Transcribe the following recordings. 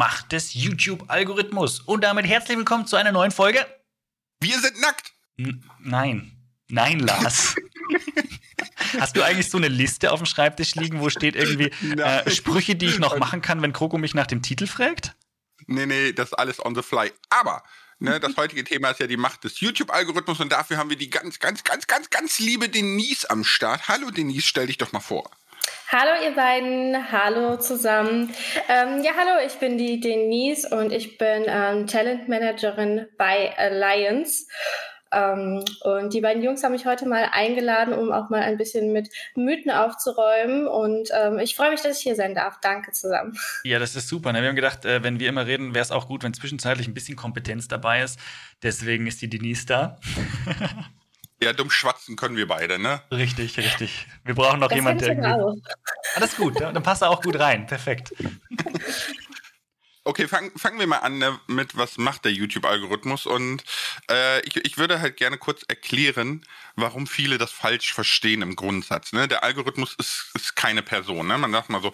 Macht des YouTube-Algorithmus. Und damit herzlich willkommen zu einer neuen Folge. Wir sind nackt. N nein. Nein, Lars. Hast du eigentlich so eine Liste auf dem Schreibtisch liegen, wo steht irgendwie äh, Sprüche, die ich noch machen kann, wenn Kroko mich nach dem Titel fragt? Nee, nee, das ist alles on the fly. Aber Ne, das heutige Thema ist ja die Macht des YouTube-Algorithmus und dafür haben wir die ganz, ganz, ganz, ganz, ganz liebe Denise am Start. Hallo Denise, stell dich doch mal vor. Hallo ihr beiden, hallo zusammen. Ähm, ja, hallo, ich bin die Denise und ich bin ähm, Talentmanagerin bei Alliance. Ähm, und die beiden Jungs haben mich heute mal eingeladen, um auch mal ein bisschen mit Mythen aufzuräumen. Und ähm, ich freue mich, dass ich hier sein darf. Danke zusammen. Ja, das ist super. Ne? Wir haben gedacht, äh, wenn wir immer reden, wäre es auch gut, wenn zwischenzeitlich ein bisschen Kompetenz dabei ist. Deswegen ist die Denise da. Ja, dumm schwatzen können wir beide, ne? Richtig, richtig. Wir brauchen noch jemanden, der. Auch. Alles gut, dann passt er auch gut rein. Perfekt. Okay, fangen fangen wir mal an ne, mit, was macht der YouTube-Algorithmus? Und äh, ich, ich würde halt gerne kurz erklären, warum viele das falsch verstehen im Grundsatz. Ne? Der Algorithmus ist, ist keine Person. Ne? Man sagt mal so,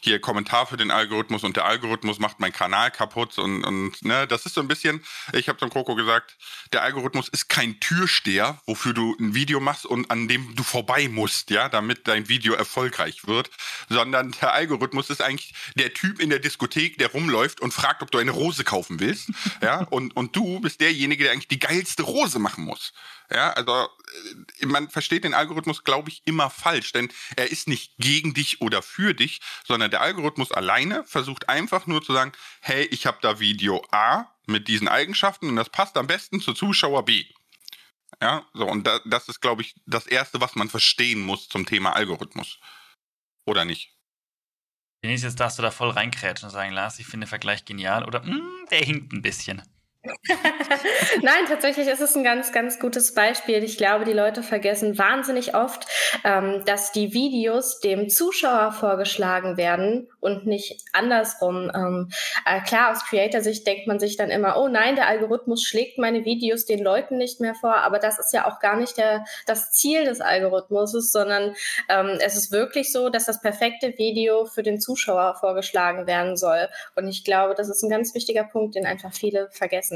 hier Kommentar für den Algorithmus und der Algorithmus macht meinen Kanal kaputt. Und, und ne, das ist so ein bisschen, ich habe zum Kroko gesagt, der Algorithmus ist kein Türsteher, wofür du ein Video machst und an dem du vorbei musst, ja, damit dein Video erfolgreich wird, sondern der Algorithmus ist eigentlich der Typ in der Diskothek, der rumläuft und fragt, ob du eine Rose kaufen willst. ja, und, und du bist derjenige, der eigentlich die geilste Rose machen muss. Ja, also äh, man versteht den Algorithmus, glaube ich, immer falsch, denn er ist nicht gegen dich oder für dich, sondern der Algorithmus alleine versucht einfach nur zu sagen, hey, ich habe da Video A mit diesen Eigenschaften und das passt am besten zu Zuschauer B. Ja, so und da, das ist, glaube ich, das erste, was man verstehen muss zum Thema Algorithmus. Oder nicht? Jetzt darfst du da voll reinkrätschen und sagen, Lars, ich finde den Vergleich genial oder mm, der hinkt ein bisschen. Nein, tatsächlich ist es ein ganz, ganz gutes Beispiel. Ich glaube, die Leute vergessen wahnsinnig oft, ähm, dass die Videos dem Zuschauer vorgeschlagen werden und nicht andersrum. Ähm, äh, klar, aus Creator-Sicht denkt man sich dann immer, oh nein, der Algorithmus schlägt meine Videos den Leuten nicht mehr vor, aber das ist ja auch gar nicht der, das Ziel des Algorithmus, sondern ähm, es ist wirklich so, dass das perfekte Video für den Zuschauer vorgeschlagen werden soll. Und ich glaube, das ist ein ganz wichtiger Punkt, den einfach viele vergessen.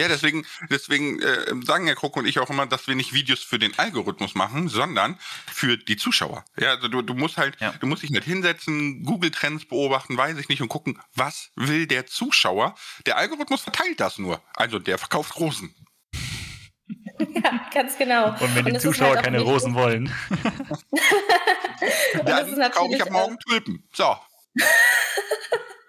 Ja, deswegen, deswegen äh, sagen Herr Kroko und ich auch immer, dass wir nicht Videos für den Algorithmus machen, sondern für die Zuschauer. Ja, also du, du musst halt, ja. du musst dich nicht hinsetzen, Google-Trends beobachten, weiß ich nicht, und gucken, was will der Zuschauer? Der Algorithmus verteilt das nur. Also der verkauft Rosen. Ja, ganz genau. Und wenn die und Zuschauer halt keine. Rosen wollen. dann kaufe ich ab morgen Tulpen. So.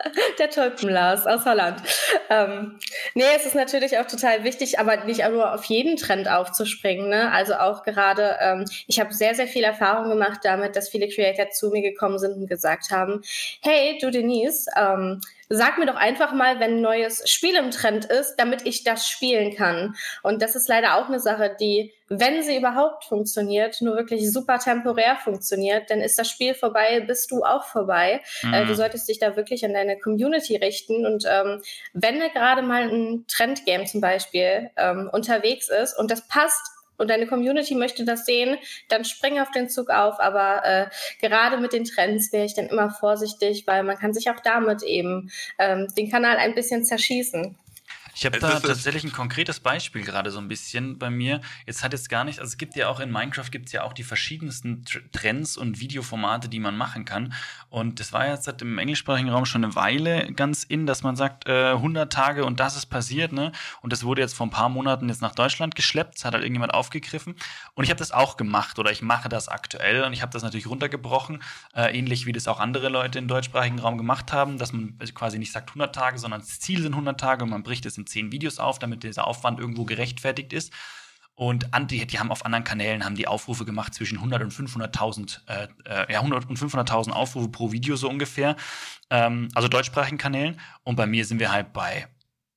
Der Tulpenlars aus Holland. Ähm, nee, es ist natürlich auch total wichtig, aber nicht nur auf jeden Trend aufzuspringen. Ne? Also auch gerade, ähm, ich habe sehr, sehr viel Erfahrung gemacht damit, dass viele Creator zu mir gekommen sind und gesagt haben, hey, du Denise, ähm, sag mir doch einfach mal, wenn ein neues Spiel im Trend ist, damit ich das spielen kann. Und das ist leider auch eine Sache, die, wenn sie überhaupt funktioniert, nur wirklich super temporär funktioniert, dann ist das Spiel vorbei, bist du auch vorbei. Mhm. Äh, du mhm. solltest dich da wirklich an deine Community richten. Und ähm, wenn gerade mal ein Trendgame zum Beispiel ähm, unterwegs ist und das passt und deine Community möchte das sehen, dann spring auf den Zug auf. Aber äh, gerade mit den Trends wäre ich dann immer vorsichtig, weil man kann sich auch damit eben ähm, den Kanal ein bisschen zerschießen. Ich habe da tatsächlich ein konkretes Beispiel gerade so ein bisschen bei mir. Jetzt hat jetzt gar nicht, also es gibt ja auch in Minecraft gibt es ja auch die verschiedensten Trends und Videoformate, die man machen kann. Und das war jetzt im englischsprachigen Raum schon eine Weile ganz in, dass man sagt, äh, 100 Tage und das ist passiert, ne? Und das wurde jetzt vor ein paar Monaten jetzt nach Deutschland geschleppt. Das hat halt irgendjemand aufgegriffen. Und ich habe das auch gemacht oder ich mache das aktuell und ich habe das natürlich runtergebrochen, äh, ähnlich wie das auch andere Leute im deutschsprachigen Raum gemacht haben, dass man quasi nicht sagt 100 Tage, sondern das Ziel sind 100 Tage und man bricht es in zehn Videos auf, damit dieser Aufwand irgendwo gerechtfertigt ist. Und die, die haben auf anderen Kanälen haben die Aufrufe gemacht zwischen 100 und 500.000, äh, äh, ja 100 und 500.000 Aufrufe pro Video so ungefähr. Ähm, also deutschsprachigen Kanälen. Und bei mir sind wir halt bei,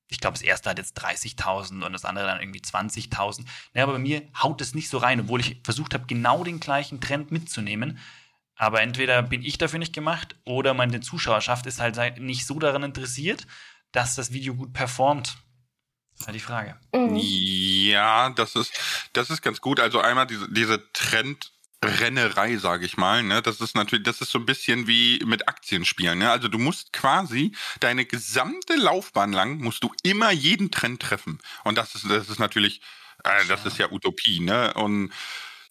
ich glaube, das erste hat jetzt 30.000 und das andere dann irgendwie 20.000. Naja, aber bei mir haut es nicht so rein, obwohl ich versucht habe, genau den gleichen Trend mitzunehmen. Aber entweder bin ich dafür nicht gemacht oder meine Zuschauerschaft ist halt nicht so daran interessiert, dass das Video gut performt. Das ist halt die Frage. Mhm. Ja, das ist, das ist ganz gut. Also einmal diese, diese Trend, Rennerei, sage ich mal. Ne? Das ist natürlich, das ist so ein bisschen wie mit Aktienspielen. Ne? Also du musst quasi deine gesamte Laufbahn lang musst du immer jeden Trend treffen. Und das ist, das ist natürlich, äh, das ist ja Utopie. Ne? Und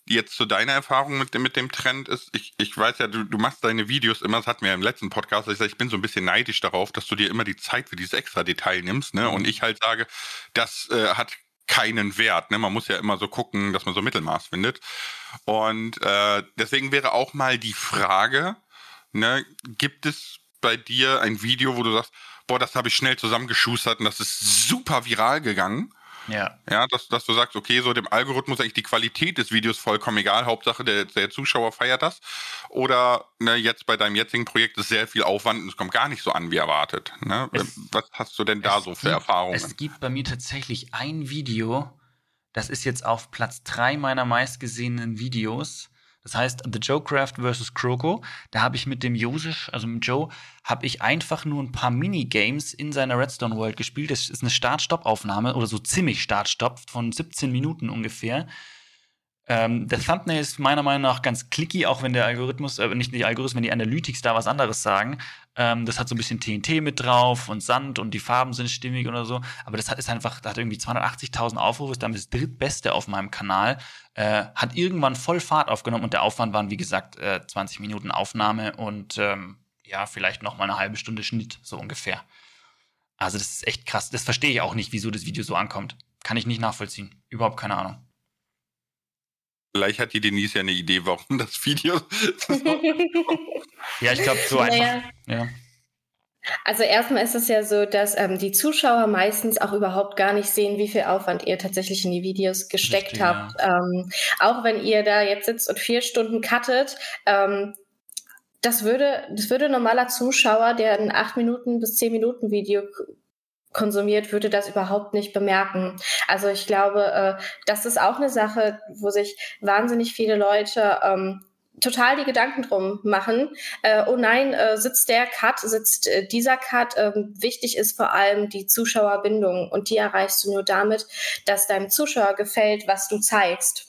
jetzt zu deiner Erfahrung mit dem, mit dem Trend ist, ich, ich weiß ja, du, du machst deine Videos immer, das hatten wir im letzten Podcast, ich, sag, ich bin so ein bisschen neidisch darauf, dass du dir immer die Zeit für dieses extra Detail nimmst, ne? Und mhm. ich halt sage, das äh, hat keinen Wert. Ne? Man muss ja immer so gucken, dass man so Mittelmaß findet. Und äh, deswegen wäre auch mal die Frage, ne, gibt es bei dir ein Video, wo du sagst, boah, das habe ich schnell zusammengeschustert und das ist super viral gegangen? Ja. Ja, dass, dass du sagst, okay, so dem Algorithmus eigentlich die Qualität des Videos vollkommen egal, Hauptsache der, der Zuschauer feiert das. Oder ne, jetzt bei deinem jetzigen Projekt ist sehr viel Aufwand und es kommt gar nicht so an wie erwartet. Ne? Es, Was hast du denn da so für gibt, Erfahrungen? Es gibt bei mir tatsächlich ein Video, das ist jetzt auf Platz drei meiner meistgesehenen Videos. Das heißt, The Joecraft vs. Kroko, da habe ich mit dem Josef, also mit Joe, habe ich einfach nur ein paar Minigames in seiner Redstone World gespielt. Das ist eine Start-Stop-Aufnahme oder so ziemlich Start-Stop von 17 Minuten ungefähr. Ähm, der Thumbnail ist meiner Meinung nach ganz clicky, auch wenn der Algorithmus, äh, nicht die Algorithmus, wenn die Analytics da was anderes sagen. Ähm, das hat so ein bisschen TNT mit drauf und Sand und die Farben sind stimmig oder so. Aber das hat, ist einfach, da hat irgendwie 280.000 Aufrufe, ist damit das drittbeste auf meinem Kanal. Äh, hat irgendwann voll Fahrt aufgenommen und der Aufwand waren, wie gesagt, äh, 20 Minuten Aufnahme und ähm, ja, vielleicht noch mal eine halbe Stunde Schnitt, so ungefähr. Also das ist echt krass. Das verstehe ich auch nicht, wieso das Video so ankommt. Kann ich nicht nachvollziehen. Überhaupt keine Ahnung. Vielleicht hat die Denise ja eine Idee, warum das Video. ja, ich glaube, so naja. einfach. Ja. Also erstmal ist es ja so, dass ähm, die Zuschauer meistens auch überhaupt gar nicht sehen, wie viel Aufwand ihr tatsächlich in die Videos gesteckt Richtig, habt. Ja. Ähm, auch wenn ihr da jetzt sitzt und vier Stunden cuttet, ähm, das würde, das würde ein normaler Zuschauer, der ein acht Minuten bis zehn Minuten Video konsumiert, würde das überhaupt nicht bemerken. Also ich glaube, äh, das ist auch eine Sache, wo sich wahnsinnig viele Leute ähm, total die Gedanken drum machen. Äh, oh nein, äh, sitzt der Cut, sitzt äh, dieser Cut. Ähm, wichtig ist vor allem die Zuschauerbindung und die erreichst du nur damit, dass deinem Zuschauer gefällt, was du zeigst.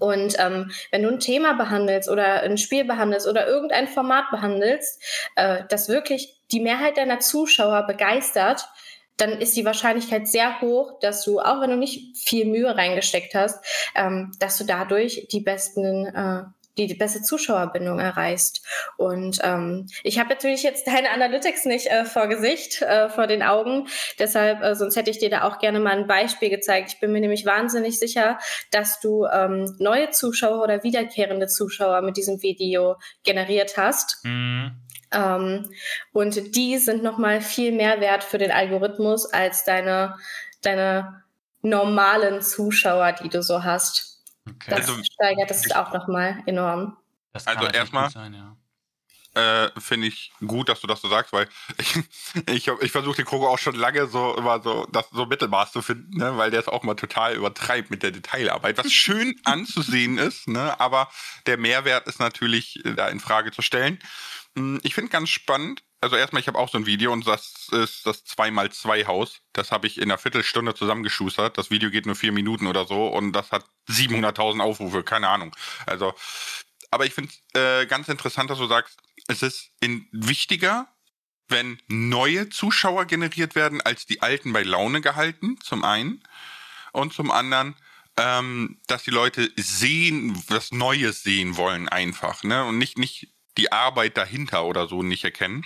Und ähm, wenn du ein Thema behandelst oder ein Spiel behandelst oder irgendein Format behandelst, äh, das wirklich die Mehrheit deiner Zuschauer begeistert, dann ist die Wahrscheinlichkeit sehr hoch, dass du, auch wenn du nicht viel Mühe reingesteckt hast, ähm, dass du dadurch die besten äh, die, die beste Zuschauerbindung erreichst. Und ähm, ich habe natürlich jetzt deine Analytics nicht äh, vor Gesicht, äh, vor den Augen. Deshalb, äh, sonst hätte ich dir da auch gerne mal ein Beispiel gezeigt. Ich bin mir nämlich wahnsinnig sicher, dass du ähm, neue Zuschauer oder wiederkehrende Zuschauer mit diesem Video generiert hast. Mhm. Ähm, und die sind nochmal viel mehr wert für den Algorithmus als deine, deine normalen Zuschauer, die du so hast. Okay. Das also, steigert es auch nochmal enorm. also erstmal ja. Äh, finde ich gut, dass du das so sagst, weil ich, ich, ich versuche den Krogo auch schon lange so immer so das so Mittelmaß zu finden, ne, weil der es auch mal total übertreibt mit der Detailarbeit, was schön anzusehen ist, ne, aber der Mehrwert ist natürlich äh, da in Frage zu stellen. Hm, ich finde ganz spannend. Also erstmal, ich habe auch so ein Video und das ist das 2x2 Haus. Das habe ich in einer Viertelstunde zusammengeschustert. Das Video geht nur vier Minuten oder so und das hat 700.000 Aufrufe, keine Ahnung. Also, aber ich finde äh, ganz interessant, dass du sagst, es ist wichtiger, wenn neue Zuschauer generiert werden, als die alten bei Laune gehalten, zum einen. Und zum anderen, ähm, dass die Leute sehen, was Neues sehen wollen einfach, ne? Und nicht, nicht die Arbeit dahinter oder so nicht erkennen.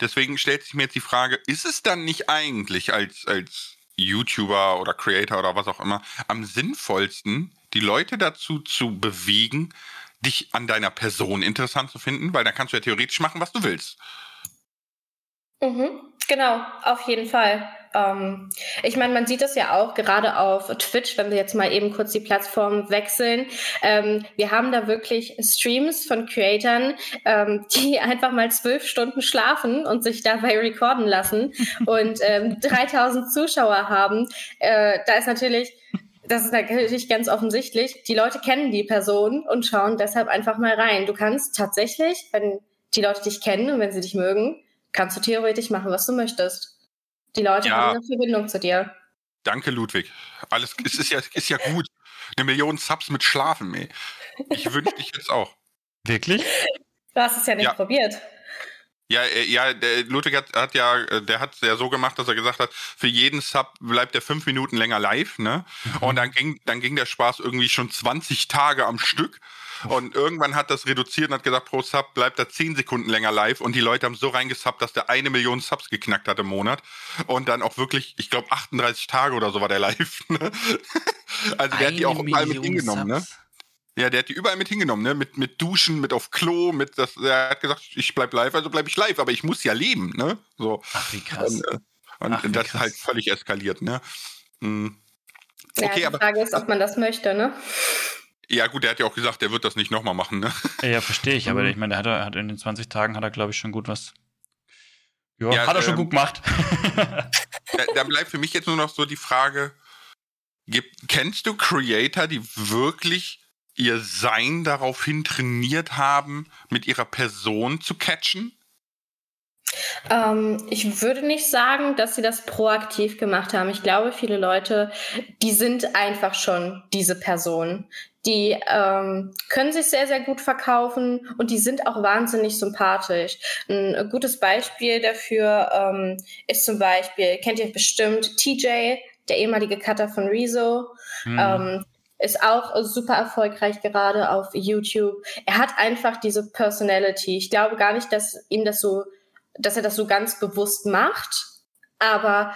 Deswegen stellt sich mir jetzt die Frage, ist es dann nicht eigentlich als, als YouTuber oder Creator oder was auch immer am sinnvollsten, die Leute dazu zu bewegen, dich an deiner Person interessant zu finden? Weil dann kannst du ja theoretisch machen, was du willst. Mhm, genau, auf jeden Fall. Ähm, ich meine, man sieht das ja auch gerade auf Twitch, wenn wir jetzt mal eben kurz die Plattform wechseln. Ähm, wir haben da wirklich Streams von Creatoren, ähm, die einfach mal zwölf Stunden schlafen und sich dabei recorden lassen und 3000 ähm, Zuschauer haben. Äh, da ist natürlich das ist natürlich ganz offensichtlich. Die Leute kennen die Person und schauen deshalb einfach mal rein. Du kannst tatsächlich, wenn die Leute dich kennen und wenn sie dich mögen, kannst du theoretisch machen, was du möchtest. Die Leute ja. haben eine Verbindung zu dir. Danke, Ludwig. Alles es ist ja, ist ja gut. Eine Million Subs mit Schlafen, ey. Ich wünsche dich jetzt auch. Wirklich? Du hast es ja nicht ja. probiert. Ja, äh, ja, der Ludwig hat, hat ja, äh, der hat es ja so gemacht, dass er gesagt hat, für jeden Sub bleibt er fünf Minuten länger live, ne? Mhm. Und dann ging, dann ging der Spaß irgendwie schon 20 Tage am Stück. Und irgendwann hat das reduziert und hat gesagt, pro Sub bleibt er 10 Sekunden länger live. Und die Leute haben so reingesubbt, dass der eine Million Subs geknackt hat im Monat. Und dann auch wirklich, ich glaube, 38 Tage oder so war der live. Ne? Also der eine hat die auch überall mit hingenommen, ne? Ja, der hat die überall mit hingenommen, ne? Mit, mit Duschen, mit auf Klo, mit das, er hat gesagt, ich bleib live, also bleib ich live, aber ich muss ja leben, ne? So. Ach, wie krass. Und, äh, und Ach, wie das krass. ist halt völlig eskaliert, ne? Hm. Okay, ja, die aber, Frage ist, ob man das möchte, ne? Ja, gut, der hat ja auch gesagt, der wird das nicht nochmal machen, ne? Ja, verstehe ich, aber mhm. ich meine, der hat, hat in den 20 Tagen hat er, glaube ich, schon gut was. Jo, ja, hat er ähm, schon gut gemacht. da, da, bleibt für mich jetzt nur noch so die Frage: gibt, Kennst du Creator, die wirklich ihr Sein daraufhin trainiert haben, mit ihrer Person zu catchen? Ähm, ich würde nicht sagen, dass sie das proaktiv gemacht haben. Ich glaube, viele Leute, die sind einfach schon diese Person. Die ähm, können sich sehr, sehr gut verkaufen und die sind auch wahnsinnig sympathisch. Ein gutes Beispiel dafür ähm, ist zum Beispiel, kennt ihr bestimmt TJ, der ehemalige Cutter von Rezo. Mhm. Ähm, ist auch super erfolgreich gerade auf YouTube. Er hat einfach diese Personality. Ich glaube gar nicht, dass ihm das so dass er das so ganz bewusst macht, aber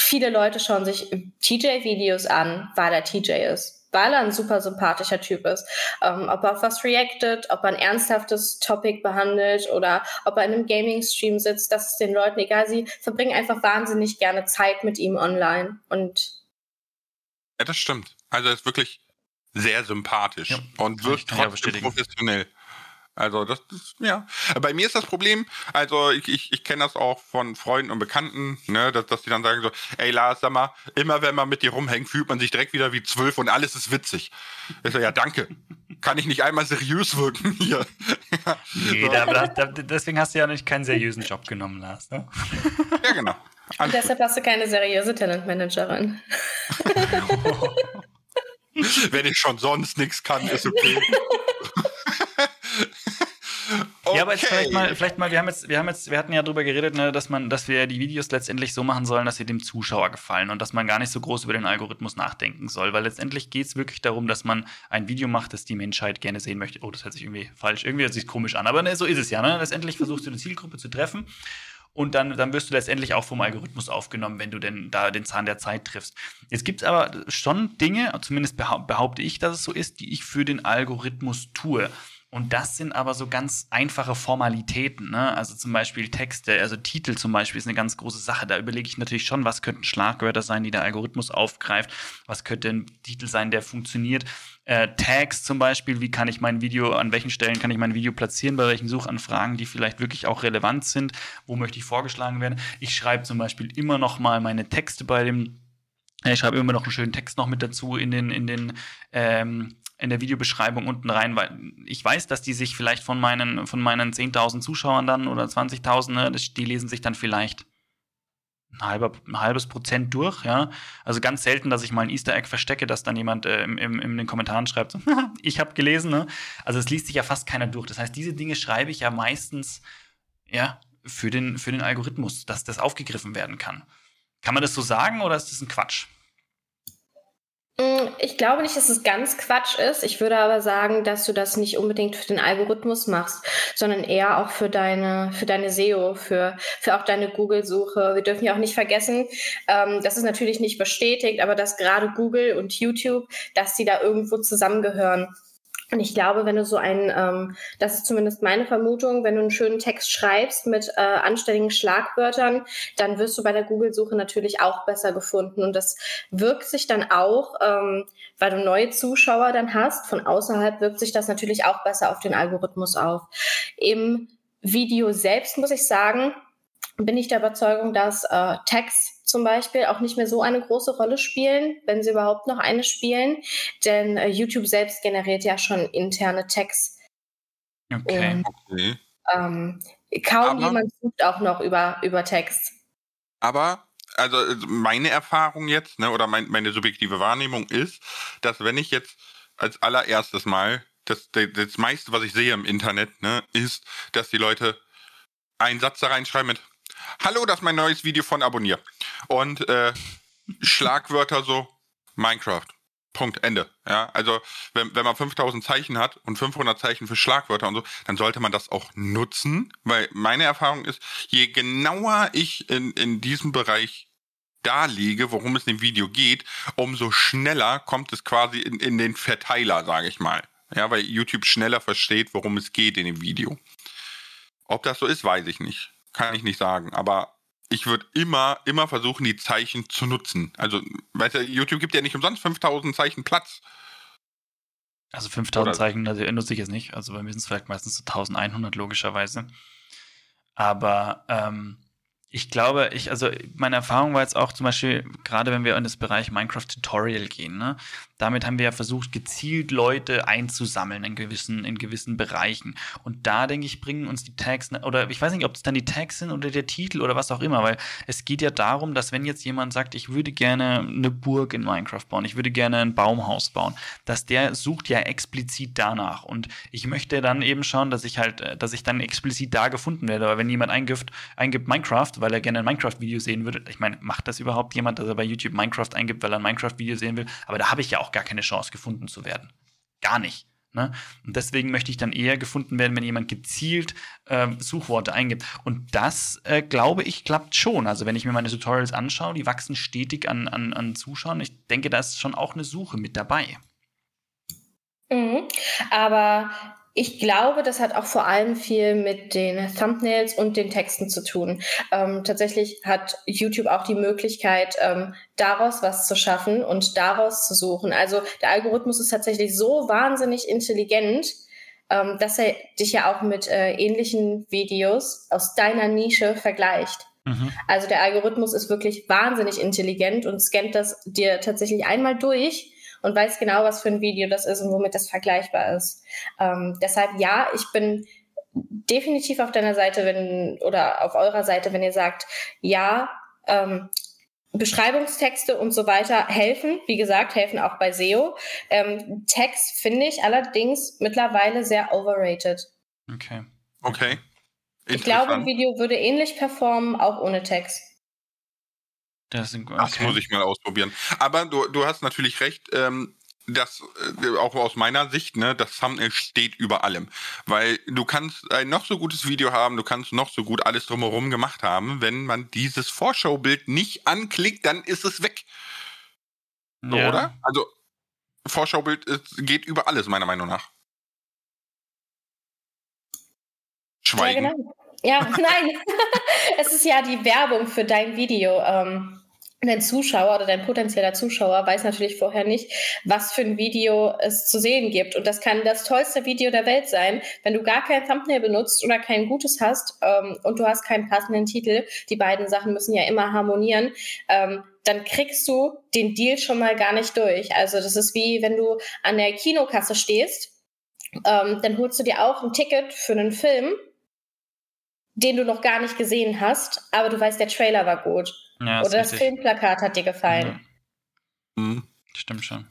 viele Leute schauen sich TJ-Videos an, weil er TJ ist, weil er ein super sympathischer Typ ist. Ähm, ob er auf was reactet, ob er ein ernsthaftes Topic behandelt oder ob er in einem Gaming-Stream sitzt, das ist den Leuten egal. Sie verbringen einfach wahnsinnig gerne Zeit mit ihm online und ja, das stimmt. Also er ist wirklich sehr sympathisch ja, und wirkt trotzdem professionell. Also das, das, ja. Bei mir ist das Problem, also ich, ich, ich kenne das auch von Freunden und Bekannten, ne, dass, dass die dann sagen so, ey Lars, sag mal, immer wenn man mit dir rumhängt, fühlt man sich direkt wieder wie zwölf und alles ist witzig. Ich so, ja, danke. Kann ich nicht einmal seriös wirken hier? nee, so. da, da, deswegen hast du ja nicht keinen seriösen Job genommen, Lars, ne? Ja, genau. und deshalb hast du keine seriöse Talentmanagerin. Wenn ich schon sonst nichts kann, ist okay. Okay. Ja, aber jetzt vielleicht mal, vielleicht mal, wir haben jetzt, wir haben jetzt, wir hatten ja darüber geredet, ne, dass man, dass wir die Videos letztendlich so machen sollen, dass sie dem Zuschauer gefallen und dass man gar nicht so groß über den Algorithmus nachdenken soll, weil letztendlich geht es wirklich darum, dass man ein Video macht, das die Menschheit gerne sehen möchte. Oh, das hört sich irgendwie falsch, irgendwie hört sich komisch an, aber ne, so ist es ja. Ne? Letztendlich versuchst du die Zielgruppe zu treffen und dann, dann wirst du letztendlich auch vom Algorithmus aufgenommen, wenn du denn da den Zahn der Zeit triffst. Jetzt gibt aber schon Dinge, zumindest behaupte ich, dass es so ist, die ich für den Algorithmus tue. Und das sind aber so ganz einfache Formalitäten. Ne? Also zum Beispiel Texte, also Titel zum Beispiel ist eine ganz große Sache. Da überlege ich natürlich schon, was könnten Schlagwörter sein, die der Algorithmus aufgreift. Was könnte ein Titel sein, der funktioniert. Äh, Tags zum Beispiel, wie kann ich mein Video, an welchen Stellen kann ich mein Video platzieren, bei welchen Suchanfragen, die vielleicht wirklich auch relevant sind. Wo möchte ich vorgeschlagen werden? Ich schreibe zum Beispiel immer noch mal meine Texte bei dem ich schreibe immer noch einen schönen Text noch mit dazu in den, in den ähm, in der Videobeschreibung unten rein, weil ich weiß, dass die sich vielleicht von meinen, von meinen 10.000 Zuschauern dann oder 20.000, ne, die lesen sich dann vielleicht ein, halber, ein halbes Prozent durch, ja. Also ganz selten, dass ich mal ein Easter Egg verstecke, dass dann jemand äh, im, im, in den Kommentaren schreibt, so, ich habe gelesen, ne. Also es liest sich ja fast keiner durch. Das heißt, diese Dinge schreibe ich ja meistens, ja, für den, für den Algorithmus, dass das aufgegriffen werden kann. Kann man das so sagen oder ist das ein Quatsch? Mm, ich glaube nicht, dass es ganz Quatsch ist. Ich würde aber sagen, dass du das nicht unbedingt für den Algorithmus machst, sondern eher auch für deine, für deine SEO, für, für auch deine Google-Suche. Wir dürfen ja auch nicht vergessen, ähm, das ist natürlich nicht bestätigt, aber dass gerade Google und YouTube, dass sie da irgendwo zusammengehören. Und ich glaube, wenn du so ein, ähm, das ist zumindest meine Vermutung, wenn du einen schönen Text schreibst mit äh, anständigen Schlagwörtern, dann wirst du bei der Google-Suche natürlich auch besser gefunden. Und das wirkt sich dann auch, ähm, weil du neue Zuschauer dann hast, von außerhalb wirkt sich das natürlich auch besser auf den Algorithmus auf. Im Video selbst muss ich sagen, bin ich der Überzeugung, dass äh, Tags zum Beispiel auch nicht mehr so eine große Rolle spielen, wenn sie überhaupt noch eine spielen. Denn äh, YouTube selbst generiert ja schon interne Tags. Okay. Und, okay. Ähm, kaum aber, jemand sucht auch noch über, über Tags. Aber also meine Erfahrung jetzt, ne, oder mein, meine subjektive Wahrnehmung ist, dass wenn ich jetzt als allererstes Mal, das, das meiste, was ich sehe im Internet, ne, ist, dass die Leute einen Satz da reinschreiben mit Hallo, das ist mein neues Video von Abonnier. Und äh, Schlagwörter so Minecraft. Punkt, Ende. Ja, also wenn, wenn man 5000 Zeichen hat und 500 Zeichen für Schlagwörter und so, dann sollte man das auch nutzen, weil meine Erfahrung ist, je genauer ich in, in diesem Bereich darlege, worum es im Video geht, umso schneller kommt es quasi in, in den Verteiler, sage ich mal. Ja, weil YouTube schneller versteht, worum es geht in dem Video. Ob das so ist, weiß ich nicht kann ich nicht sagen. Aber ich würde immer, immer versuchen, die Zeichen zu nutzen. Also, weißt du, YouTube gibt ja nicht umsonst 5000 Zeichen Platz. Also 5000 Oder? Zeichen also nutze ich jetzt nicht. Also bei mir sind es vielleicht meistens so 1100 logischerweise. Aber ähm, ich glaube, ich, also meine Erfahrung war jetzt auch zum Beispiel, gerade wenn wir in das Bereich Minecraft Tutorial gehen, ne, damit haben wir ja versucht, gezielt Leute einzusammeln in gewissen, in gewissen Bereichen. Und da, denke ich, bringen uns die Tags, ne, oder ich weiß nicht, ob es dann die Tags sind oder der Titel oder was auch immer, weil es geht ja darum, dass wenn jetzt jemand sagt, ich würde gerne eine Burg in Minecraft bauen, ich würde gerne ein Baumhaus bauen, dass der sucht ja explizit danach. Und ich möchte dann eben schauen, dass ich halt, äh, dass ich dann explizit da gefunden werde. Aber wenn jemand eingibt, eingibt Minecraft, weil er gerne ein Minecraft-Video sehen würde. Ich meine, macht das überhaupt jemand, dass er bei YouTube Minecraft eingibt, weil er ein Minecraft-Video sehen will? Aber da habe ich ja auch gar keine Chance gefunden zu werden. Gar nicht. Ne? Und deswegen möchte ich dann eher gefunden werden, wenn jemand gezielt äh, Suchworte eingibt. Und das, äh, glaube ich, klappt schon. Also wenn ich mir meine Tutorials anschaue, die wachsen stetig an, an, an Zuschauern. Ich denke, da ist schon auch eine Suche mit dabei. Mhm. Aber ich glaube, das hat auch vor allem viel mit den Thumbnails und den Texten zu tun. Ähm, tatsächlich hat YouTube auch die Möglichkeit, ähm, daraus was zu schaffen und daraus zu suchen. Also der Algorithmus ist tatsächlich so wahnsinnig intelligent, ähm, dass er dich ja auch mit äh, ähnlichen Videos aus deiner Nische vergleicht. Mhm. Also der Algorithmus ist wirklich wahnsinnig intelligent und scannt das dir tatsächlich einmal durch und weiß genau, was für ein Video das ist und womit das vergleichbar ist. Ähm, deshalb ja, ich bin definitiv auf deiner Seite, wenn oder auf eurer Seite, wenn ihr sagt, ja, ähm, Beschreibungstexte und so weiter helfen, wie gesagt, helfen auch bei SEO. Ähm, Text finde ich allerdings mittlerweile sehr overrated. Okay. Okay. Ich glaube, ein Video würde ähnlich performen, auch ohne Text. Das, okay. das, muss ich mal ausprobieren. Aber du, du hast natürlich recht, ähm, das äh, auch aus meiner Sicht, ne, das Thumbnail steht über allem. Weil du kannst ein noch so gutes Video haben, du kannst noch so gut alles drumherum gemacht haben. Wenn man dieses Vorschaubild nicht anklickt, dann ist es weg. Ja. Oder? Also, Vorschaubild ist, geht über alles, meiner Meinung nach. Schweigen. Ja, genau. ja nein. es ist ja die Werbung für dein Video. Ähm dein Zuschauer oder dein potenzieller Zuschauer weiß natürlich vorher nicht, was für ein Video es zu sehen gibt. Und das kann das tollste Video der Welt sein. Wenn du gar kein Thumbnail benutzt oder kein gutes hast ähm, und du hast keinen passenden Titel, die beiden Sachen müssen ja immer harmonieren, ähm, dann kriegst du den Deal schon mal gar nicht durch. Also das ist wie wenn du an der Kinokasse stehst, ähm, dann holst du dir auch ein Ticket für einen Film, den du noch gar nicht gesehen hast, aber du weißt, der Trailer war gut. Ja, Oder das richtig. Filmplakat hat dir gefallen. Ja. Mhm. Stimmt schon.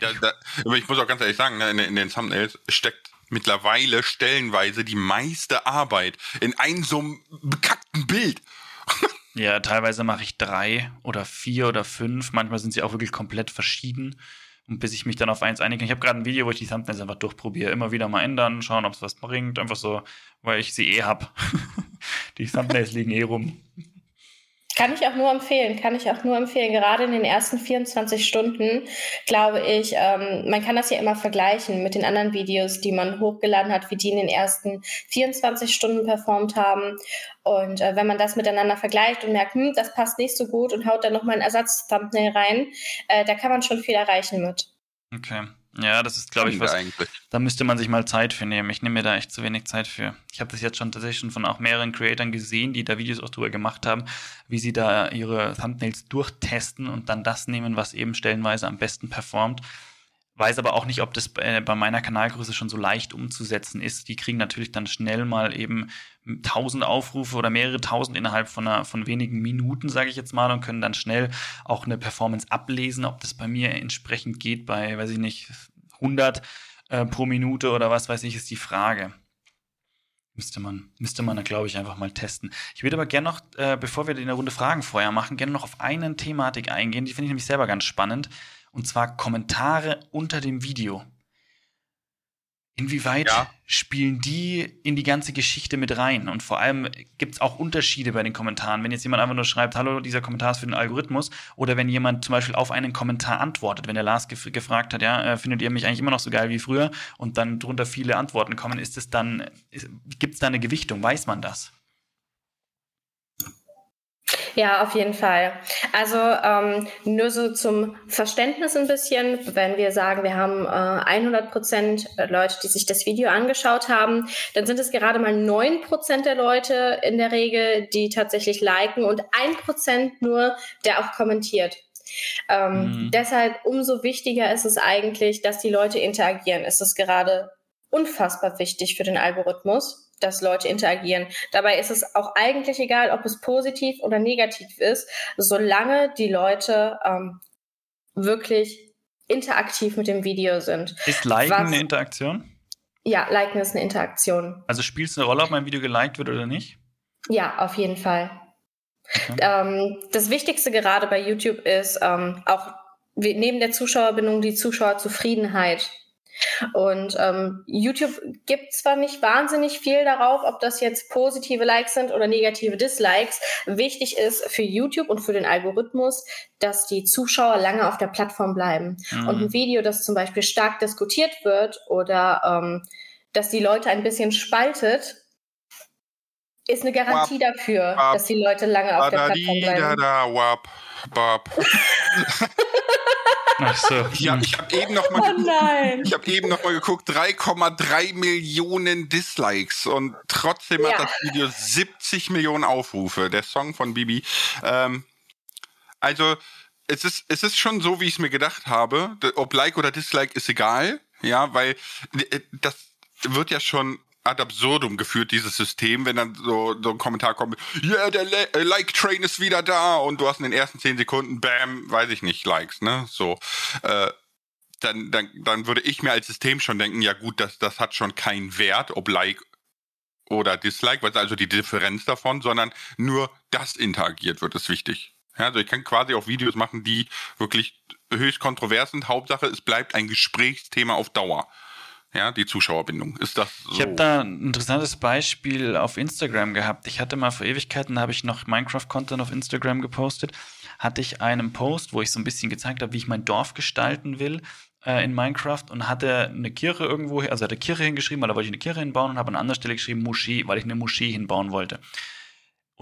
Ja, da, aber ich muss auch ganz ehrlich sagen, ne, in, in, den Thumbnails steckt mittlerweile stellenweise die meiste Arbeit in einem so bekackten Bild. Ja, teilweise mache ich drei oder vier oder fünf. Manchmal sind sie auch wirklich komplett verschieden. Und bis ich mich dann auf eins einige. Ich habe gerade ein Video, wo ich die Thumbnails einfach durchprobiere. Immer wieder mal ändern, schauen, ob es was bringt. Einfach so, weil ich sie eh habe. die Thumbnails liegen eh rum. Kann ich auch nur empfehlen, kann ich auch nur empfehlen. Gerade in den ersten 24 Stunden, glaube ich, ähm, man kann das ja immer vergleichen mit den anderen Videos, die man hochgeladen hat, wie die in den ersten 24 Stunden performt haben. Und äh, wenn man das miteinander vergleicht und merkt, hm, das passt nicht so gut und haut dann nochmal ein Ersatz-Thumbnail rein, äh, da kann man schon viel erreichen mit. Okay. Ja, das ist, glaube ich, was. Eigentlich. Da müsste man sich mal Zeit für nehmen. Ich nehme mir da echt zu wenig Zeit für. Ich habe das jetzt schon tatsächlich schon von auch mehreren Creatoren gesehen, die da Videos auch drüber gemacht haben, wie sie da ihre Thumbnails durchtesten und dann das nehmen, was eben stellenweise am besten performt. Weiß aber auch nicht, ob das bei, bei meiner Kanalgröße schon so leicht umzusetzen ist. Die kriegen natürlich dann schnell mal eben tausend Aufrufe oder mehrere tausend innerhalb von, einer, von wenigen Minuten, sage ich jetzt mal, und können dann schnell auch eine Performance ablesen. Ob das bei mir entsprechend geht, bei, weiß ich nicht, 100 äh, pro Minute oder was weiß ich, ist die Frage. Müsste man, müsste man, glaube ich, einfach mal testen. Ich würde aber gerne noch, äh, bevor wir eine Runde Fragen vorher machen, gerne noch auf eine Thematik eingehen. Die finde ich nämlich selber ganz spannend. Und zwar Kommentare unter dem Video. Inwieweit ja. spielen die in die ganze Geschichte mit rein? Und vor allem gibt es auch Unterschiede bei den Kommentaren. Wenn jetzt jemand einfach nur schreibt, hallo, dieser Kommentar ist für den Algorithmus, oder wenn jemand zum Beispiel auf einen Kommentar antwortet, wenn der Lars gef gefragt hat, ja, äh, findet ihr mich eigentlich immer noch so geil wie früher und dann drunter viele Antworten kommen, ist es dann, gibt es da eine Gewichtung? Weiß man das? Ja, auf jeden Fall. Also ähm, nur so zum Verständnis ein bisschen, wenn wir sagen, wir haben äh, 100 Prozent Leute, die sich das Video angeschaut haben, dann sind es gerade mal 9 Prozent der Leute in der Regel, die tatsächlich liken und 1 Prozent nur, der auch kommentiert. Ähm, mhm. Deshalb umso wichtiger ist es eigentlich, dass die Leute interagieren. Es ist gerade unfassbar wichtig für den Algorithmus dass Leute interagieren. Dabei ist es auch eigentlich egal, ob es positiv oder negativ ist, solange die Leute ähm, wirklich interaktiv mit dem Video sind. Ist Liken Was, eine Interaktion? Ja, Liken ist eine Interaktion. Also spielt es eine Rolle, ob mein Video geliked wird oder nicht? Ja, auf jeden Fall. Okay. Ähm, das Wichtigste gerade bei YouTube ist ähm, auch neben der Zuschauerbindung die Zuschauerzufriedenheit. Und ähm, YouTube gibt zwar nicht wahnsinnig viel darauf, ob das jetzt positive Likes sind oder negative Dislikes. Wichtig ist für YouTube und für den Algorithmus, dass die Zuschauer lange auf der Plattform bleiben. Mhm. Und ein Video, das zum Beispiel stark diskutiert wird oder ähm, dass die Leute ein bisschen spaltet, ist eine Garantie wap, dafür, wap, dass die Leute lange auf der Plattform bleiben. Wap, Ach so. Ja, ich habe eben noch mal oh geguckt, ich habe eben noch mal geguckt, 3,3 Millionen Dislikes und trotzdem ja. hat das Video 70 Millionen Aufrufe. Der Song von Bibi. Ähm, also es ist es ist schon so, wie ich es mir gedacht habe. Ob Like oder Dislike ist egal, ja, weil äh, das wird ja schon ad absurdum geführt, dieses System, wenn dann so, so ein Kommentar kommt, ja, yeah, der Le äh, Like-Train ist wieder da und du hast in den ersten zehn Sekunden, bam, weiß ich nicht, Likes, ne? So. Äh, dann, dann, dann würde ich mir als System schon denken, ja gut, das, das hat schon keinen Wert, ob Like oder Dislike, was ist also die Differenz davon, sondern nur das interagiert wird, ist wichtig. Ja, also ich kann quasi auch Videos machen, die wirklich höchst kontrovers sind. Hauptsache, es bleibt ein Gesprächsthema auf Dauer ja, die Zuschauerbindung. Ist das so? Ich habe da ein interessantes Beispiel auf Instagram gehabt. Ich hatte mal vor Ewigkeiten, da habe ich noch Minecraft-Content auf Instagram gepostet, hatte ich einen Post, wo ich so ein bisschen gezeigt habe, wie ich mein Dorf gestalten will äh, in Minecraft und hatte eine Kirche irgendwo, also hatte Kirche hingeschrieben, weil da wollte ich eine Kirche hinbauen und habe an anderer Stelle geschrieben Moschee, weil ich eine Moschee hinbauen wollte.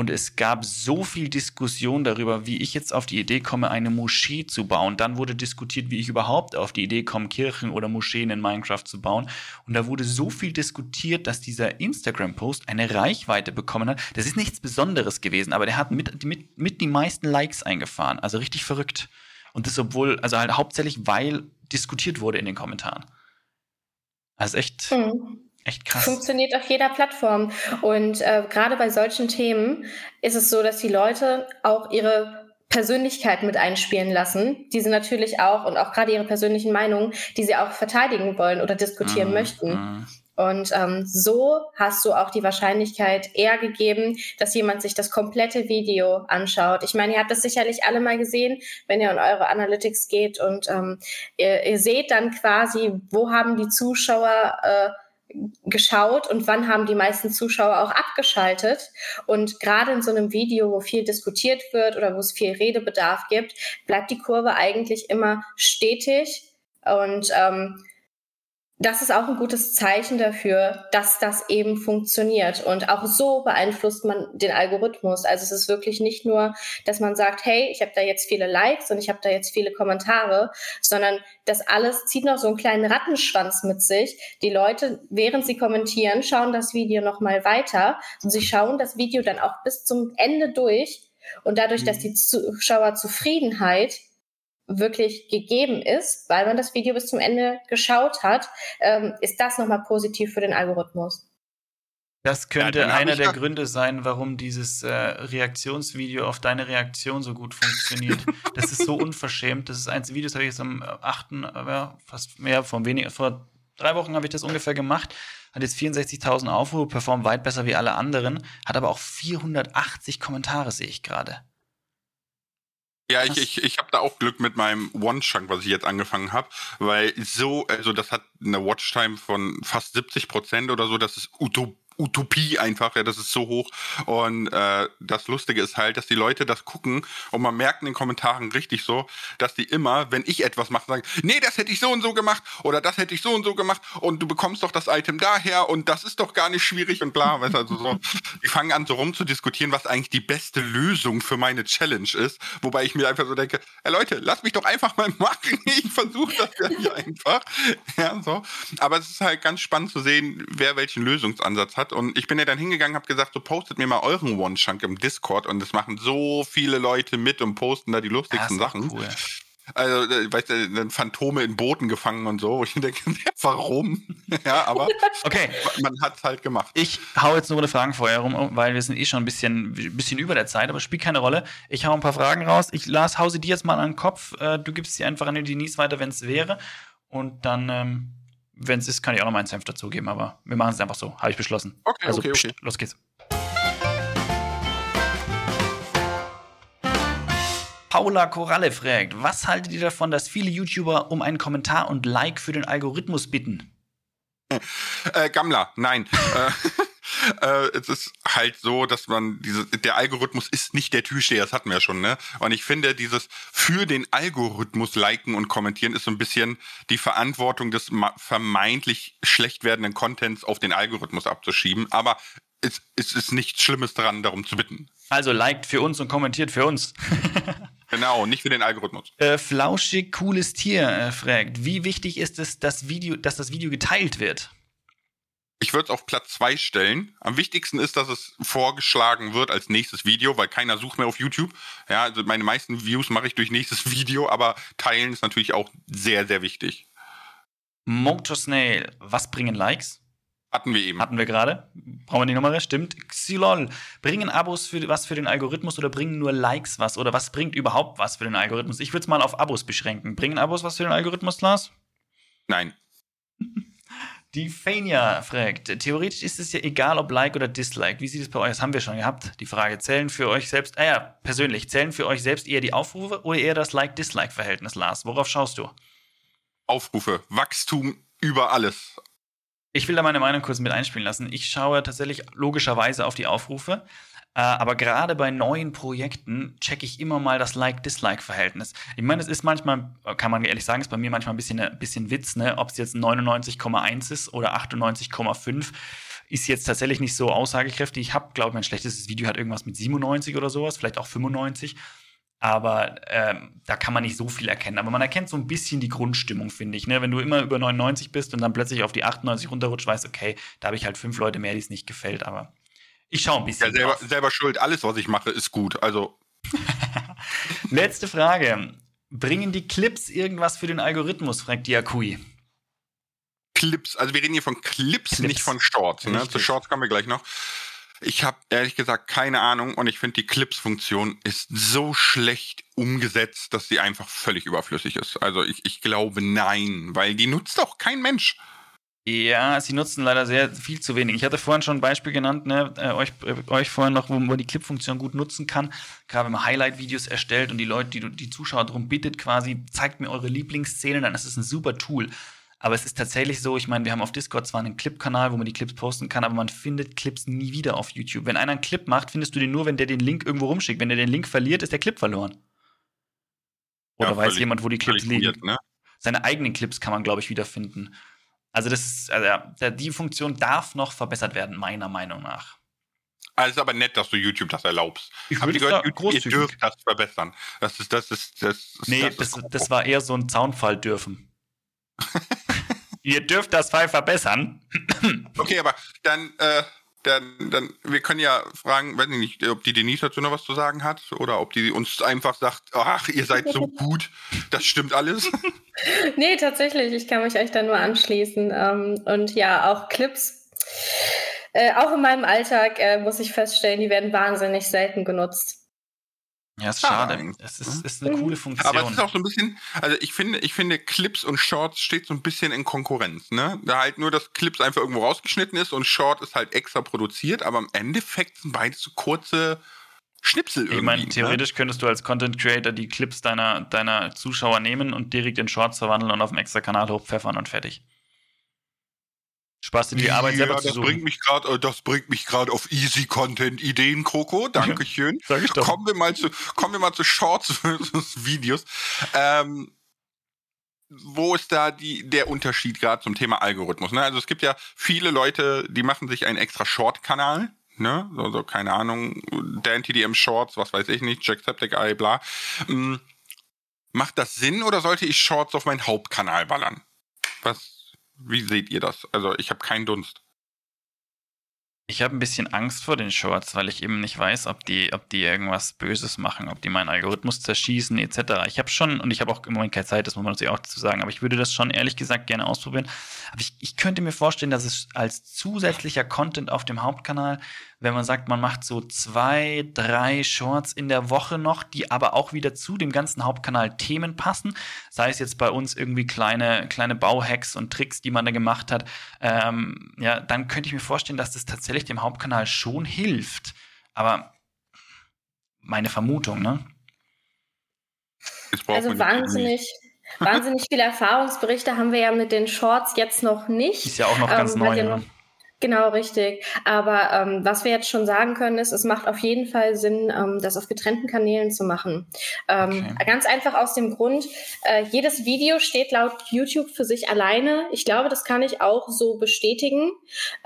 Und es gab so viel Diskussion darüber, wie ich jetzt auf die Idee komme, eine Moschee zu bauen. Dann wurde diskutiert, wie ich überhaupt auf die Idee komme, Kirchen oder Moscheen in Minecraft zu bauen. Und da wurde so viel diskutiert, dass dieser Instagram-Post eine Reichweite bekommen hat. Das ist nichts Besonderes gewesen, aber der hat mit, mit, mit die meisten Likes eingefahren. Also richtig verrückt. Und das obwohl, also halt hauptsächlich, weil diskutiert wurde in den Kommentaren. Also echt. Mhm. Echt krass. Funktioniert auf jeder Plattform. Und äh, gerade bei solchen Themen ist es so, dass die Leute auch ihre Persönlichkeit mit einspielen lassen, die sie natürlich auch und auch gerade ihre persönlichen Meinungen, die sie auch verteidigen wollen oder diskutieren mhm. möchten. Mhm. Und ähm, so hast du auch die Wahrscheinlichkeit eher gegeben, dass jemand sich das komplette Video anschaut. Ich meine, ihr habt das sicherlich alle mal gesehen, wenn ihr in eure Analytics geht und ähm, ihr, ihr seht dann quasi, wo haben die Zuschauer äh, geschaut und wann haben die meisten Zuschauer auch abgeschaltet. Und gerade in so einem Video, wo viel diskutiert wird oder wo es viel Redebedarf gibt, bleibt die Kurve eigentlich immer stetig. Und ähm, das ist auch ein gutes Zeichen dafür, dass das eben funktioniert. Und auch so beeinflusst man den Algorithmus. Also es ist wirklich nicht nur, dass man sagt, hey, ich habe da jetzt viele Likes und ich habe da jetzt viele Kommentare, sondern das alles zieht noch so einen kleinen Rattenschwanz mit sich. Die Leute, während sie kommentieren, schauen das Video nochmal weiter und sie schauen das Video dann auch bis zum Ende durch. Und dadurch, dass mhm. die Zuschauerzufriedenheit wirklich gegeben ist, weil man das Video bis zum Ende geschaut hat, ähm, ist das nochmal positiv für den Algorithmus. Das könnte ja, einer der Gründe sein, warum dieses äh, Reaktionsvideo auf deine Reaktion so gut funktioniert. das ist so unverschämt. Das ist eins Video, das habe ich jetzt am 8., äh, fast mehr, vor, wenig, vor drei Wochen habe ich das ungefähr gemacht. Hat jetzt 64.000 Aufrufe, performt weit besser wie alle anderen, hat aber auch 480 Kommentare, sehe ich gerade. Ja, ich, ich, ich habe da auch Glück mit meinem One-Chunk, was ich jetzt angefangen habe, weil so, also das hat eine Watchtime von fast 70 Prozent oder so, das ist Utopie Utopie einfach, ja, das ist so hoch. Und äh, das Lustige ist halt, dass die Leute das gucken und man merkt in den Kommentaren richtig so, dass die immer, wenn ich etwas mache, sagen, nee, das hätte ich so und so gemacht oder das hätte ich so und so gemacht und du bekommst doch das Item daher und das ist doch gar nicht schwierig und bla. Weißt, also so, die fangen an so rumzudiskutieren, was eigentlich die beste Lösung für meine Challenge ist, wobei ich mir einfach so denke, hey Leute, lass mich doch einfach mal machen, ich versuche das ja hier einfach. Ja, so. Aber es ist halt ganz spannend zu sehen, wer welchen Lösungsansatz hat und ich bin ja dann hingegangen, habe gesagt, so postet mir mal euren One-Chunk im Discord und es machen so viele Leute mit und posten da die lustigsten Sachen. Cool. Also, äh, weißt du, dann Phantome in Booten gefangen und so, wo ich denke, warum? ja, aber okay. man hat es halt gemacht. Ich hau jetzt nur eine Fragen vorher rum, weil wir sind eh schon ein bisschen, bisschen über der Zeit, aber spielt keine Rolle. Ich hau ein paar Fragen raus. Ich las, hau sie dir jetzt mal an den Kopf. Äh, du gibst sie einfach an die Denise weiter, wenn es wäre. Und dann ähm, wenn es ist, kann ich auch noch meinen Senf dazugeben, aber wir machen es einfach so. Habe ich beschlossen. Okay, also, okay, okay. Pst, los geht's. Paula Koralle fragt, was haltet ihr davon, dass viele YouTuber um einen Kommentar und Like für den Algorithmus bitten? Äh, Gammler, nein. Äh, es ist halt so, dass man diese, der Algorithmus ist nicht der Türsteher, das hatten wir ja schon, ne? Und ich finde, dieses für den Algorithmus liken und kommentieren ist so ein bisschen die Verantwortung des vermeintlich schlecht werdenden Contents auf den Algorithmus abzuschieben. Aber es, es ist nichts Schlimmes daran, darum zu bitten. Also liked für uns und kommentiert für uns. Genau, nicht für den Algorithmus. Äh, flauschig, cooles Tier äh, fragt, wie wichtig ist es, dass, Video, dass das Video geteilt wird? Ich würde es auf Platz zwei stellen. Am wichtigsten ist, dass es vorgeschlagen wird als nächstes Video, weil keiner sucht mehr auf YouTube. Ja, also meine meisten Views mache ich durch nächstes Video, aber teilen ist natürlich auch sehr, sehr wichtig. Motorsnail, was bringen Likes? Hatten wir eben. Hatten wir gerade. Brauchen wir die Nummer? Stimmt. Xylol. Bringen Abos für, was für den Algorithmus oder bringen nur Likes was? Oder was bringt überhaupt was für den Algorithmus? Ich würde es mal auf Abos beschränken. Bringen Abos was für den Algorithmus, Lars? Nein. Die Fania fragt, theoretisch ist es ja egal, ob Like oder Dislike. Wie sieht es bei euch aus? Das haben wir schon gehabt. Die Frage, zählen für euch selbst, ah ja, persönlich, zählen für euch selbst eher die Aufrufe oder eher das Like-Dislike-Verhältnis, Lars? Worauf schaust du? Aufrufe, Wachstum über alles. Ich will da meine Meinung kurz mit einspielen lassen. Ich schaue tatsächlich logischerweise auf die Aufrufe. Äh, aber gerade bei neuen Projekten checke ich immer mal das Like-Dislike-Verhältnis. Ich meine, es ist manchmal, kann man ehrlich sagen, ist bei mir manchmal ein bisschen, ein bisschen Witz, ne? ob es jetzt 99,1 ist oder 98,5 ist jetzt tatsächlich nicht so aussagekräftig. Ich habe, glaube ich, mein schlechtestes Video hat irgendwas mit 97 oder sowas, vielleicht auch 95. Aber ähm, da kann man nicht so viel erkennen. Aber man erkennt so ein bisschen die Grundstimmung, finde ich. Ne? Wenn du immer über 99 bist und dann plötzlich auf die 98 runterrutscht, weißt, okay, da habe ich halt fünf Leute mehr, die es nicht gefällt. Aber ich schaue ein bisschen. Ja, selber, selber schuld. Alles, was ich mache, ist gut. Also. Letzte Frage. Bringen die Clips irgendwas für den Algorithmus, fragt Diakui. Clips, also wir reden hier von Clips, Clips. nicht von Shorts. Ne? Zu Shorts kommen wir gleich noch. Ich habe ehrlich gesagt keine Ahnung und ich finde die Clips-Funktion ist so schlecht umgesetzt, dass sie einfach völlig überflüssig ist. Also ich, ich glaube nein, weil die nutzt doch kein Mensch. Ja, sie nutzen leider sehr viel zu wenig. Ich hatte vorhin schon ein Beispiel genannt, ne, äh, euch, äh, euch vorhin noch, wo man die Clip-Funktion gut nutzen kann. Gerade wenn man Highlight-Videos erstellt und die Leute, die, die Zuschauer darum bittet, quasi, zeigt mir eure Lieblingsszenen, dann ist es ein super Tool. Aber es ist tatsächlich so, ich meine, wir haben auf Discord zwar einen Clip-Kanal, wo man die Clips posten kann, aber man findet Clips nie wieder auf YouTube. Wenn einer einen Clip macht, findest du den nur, wenn der den Link irgendwo rumschickt. Wenn der den Link verliert, ist der Clip verloren. Oder ja, weiß jemand, wo die Clips liegen? Ne? Seine eigenen Clips kann man, glaube ich, wiederfinden. Also, das ist, also, die Funktion darf noch verbessert werden, meiner Meinung nach. Also ist aber nett, dass du YouTube das erlaubst. Ich würde gehört, YouTube, ihr dürft das verbessern. Das ist, das ist, das ist, Nee, das, das, das war eher so ein Zaunfall dürfen. ihr dürft das Fall verbessern. okay, aber dann, äh, dann, dann, wir können ja fragen, weiß ich nicht, ob die Denise dazu noch was zu sagen hat oder ob die uns einfach sagt, ach, ihr seid so gut, das stimmt alles. nee, tatsächlich, ich kann mich euch da nur anschließen. Ähm, und ja, auch Clips, äh, auch in meinem Alltag äh, muss ich feststellen, die werden wahnsinnig selten genutzt. Ja, ist schade. Ja, es ist, ist, eine coole Funktion. Aber es ist auch so ein bisschen, also ich finde, ich finde, Clips und Shorts steht so ein bisschen in Konkurrenz, ne? Da halt nur, dass Clips einfach irgendwo rausgeschnitten ist und Short ist halt extra produziert, aber im Endeffekt sind beide so kurze Schnipsel irgendwie. Ich meine, ne? theoretisch ne? könntest du als Content Creator die Clips deiner, deiner Zuschauer nehmen und direkt in Shorts verwandeln und auf dem extra Kanal hochpfeffern und fertig. Sparst du die Arbeit selber ja, zu suchen. Bringt mich grad, äh, das bringt mich gerade auf Easy Content Ideen, Coco. Dankeschön. Sag ich doch. Kommen wir mal zu, kommen wir mal zu Shorts versus Videos. Ähm, wo ist da die, der Unterschied gerade zum Thema Algorithmus? Ne? Also es gibt ja viele Leute, die machen sich einen extra Short-Kanal. Ne? So, so, keine Ahnung, Dan TDM Shorts, was weiß ich nicht, Jacksepticeye, bla. Ähm, macht das Sinn oder sollte ich Shorts auf meinen Hauptkanal ballern? Was wie seht ihr das? Also ich habe keinen Dunst. Ich habe ein bisschen Angst vor den Shorts, weil ich eben nicht weiß, ob die, ob die irgendwas Böses machen, ob die meinen Algorithmus zerschießen, etc. Ich habe schon, und ich habe auch im Moment keine Zeit, das muss man natürlich auch dazu sagen, aber ich würde das schon ehrlich gesagt gerne ausprobieren. Aber ich, ich könnte mir vorstellen, dass es als zusätzlicher Content auf dem Hauptkanal wenn man sagt, man macht so zwei, drei Shorts in der Woche noch, die aber auch wieder zu dem ganzen Hauptkanal Themen passen. Sei es jetzt bei uns irgendwie kleine, kleine Bauhacks und Tricks, die man da gemacht hat. Ähm, ja, dann könnte ich mir vorstellen, dass das tatsächlich dem Hauptkanal schon hilft. Aber meine Vermutung, ne? Also wahnsinnig, wahnsinnig viele Erfahrungsberichte haben wir ja mit den Shorts jetzt noch nicht. Ist ja auch noch ganz ähm, neu. Ja ne? Genau, richtig. Aber ähm, was wir jetzt schon sagen können, ist, es macht auf jeden Fall Sinn, ähm, das auf getrennten Kanälen zu machen. Ähm, okay. Ganz einfach aus dem Grund, äh, jedes Video steht laut YouTube für sich alleine. Ich glaube, das kann ich auch so bestätigen.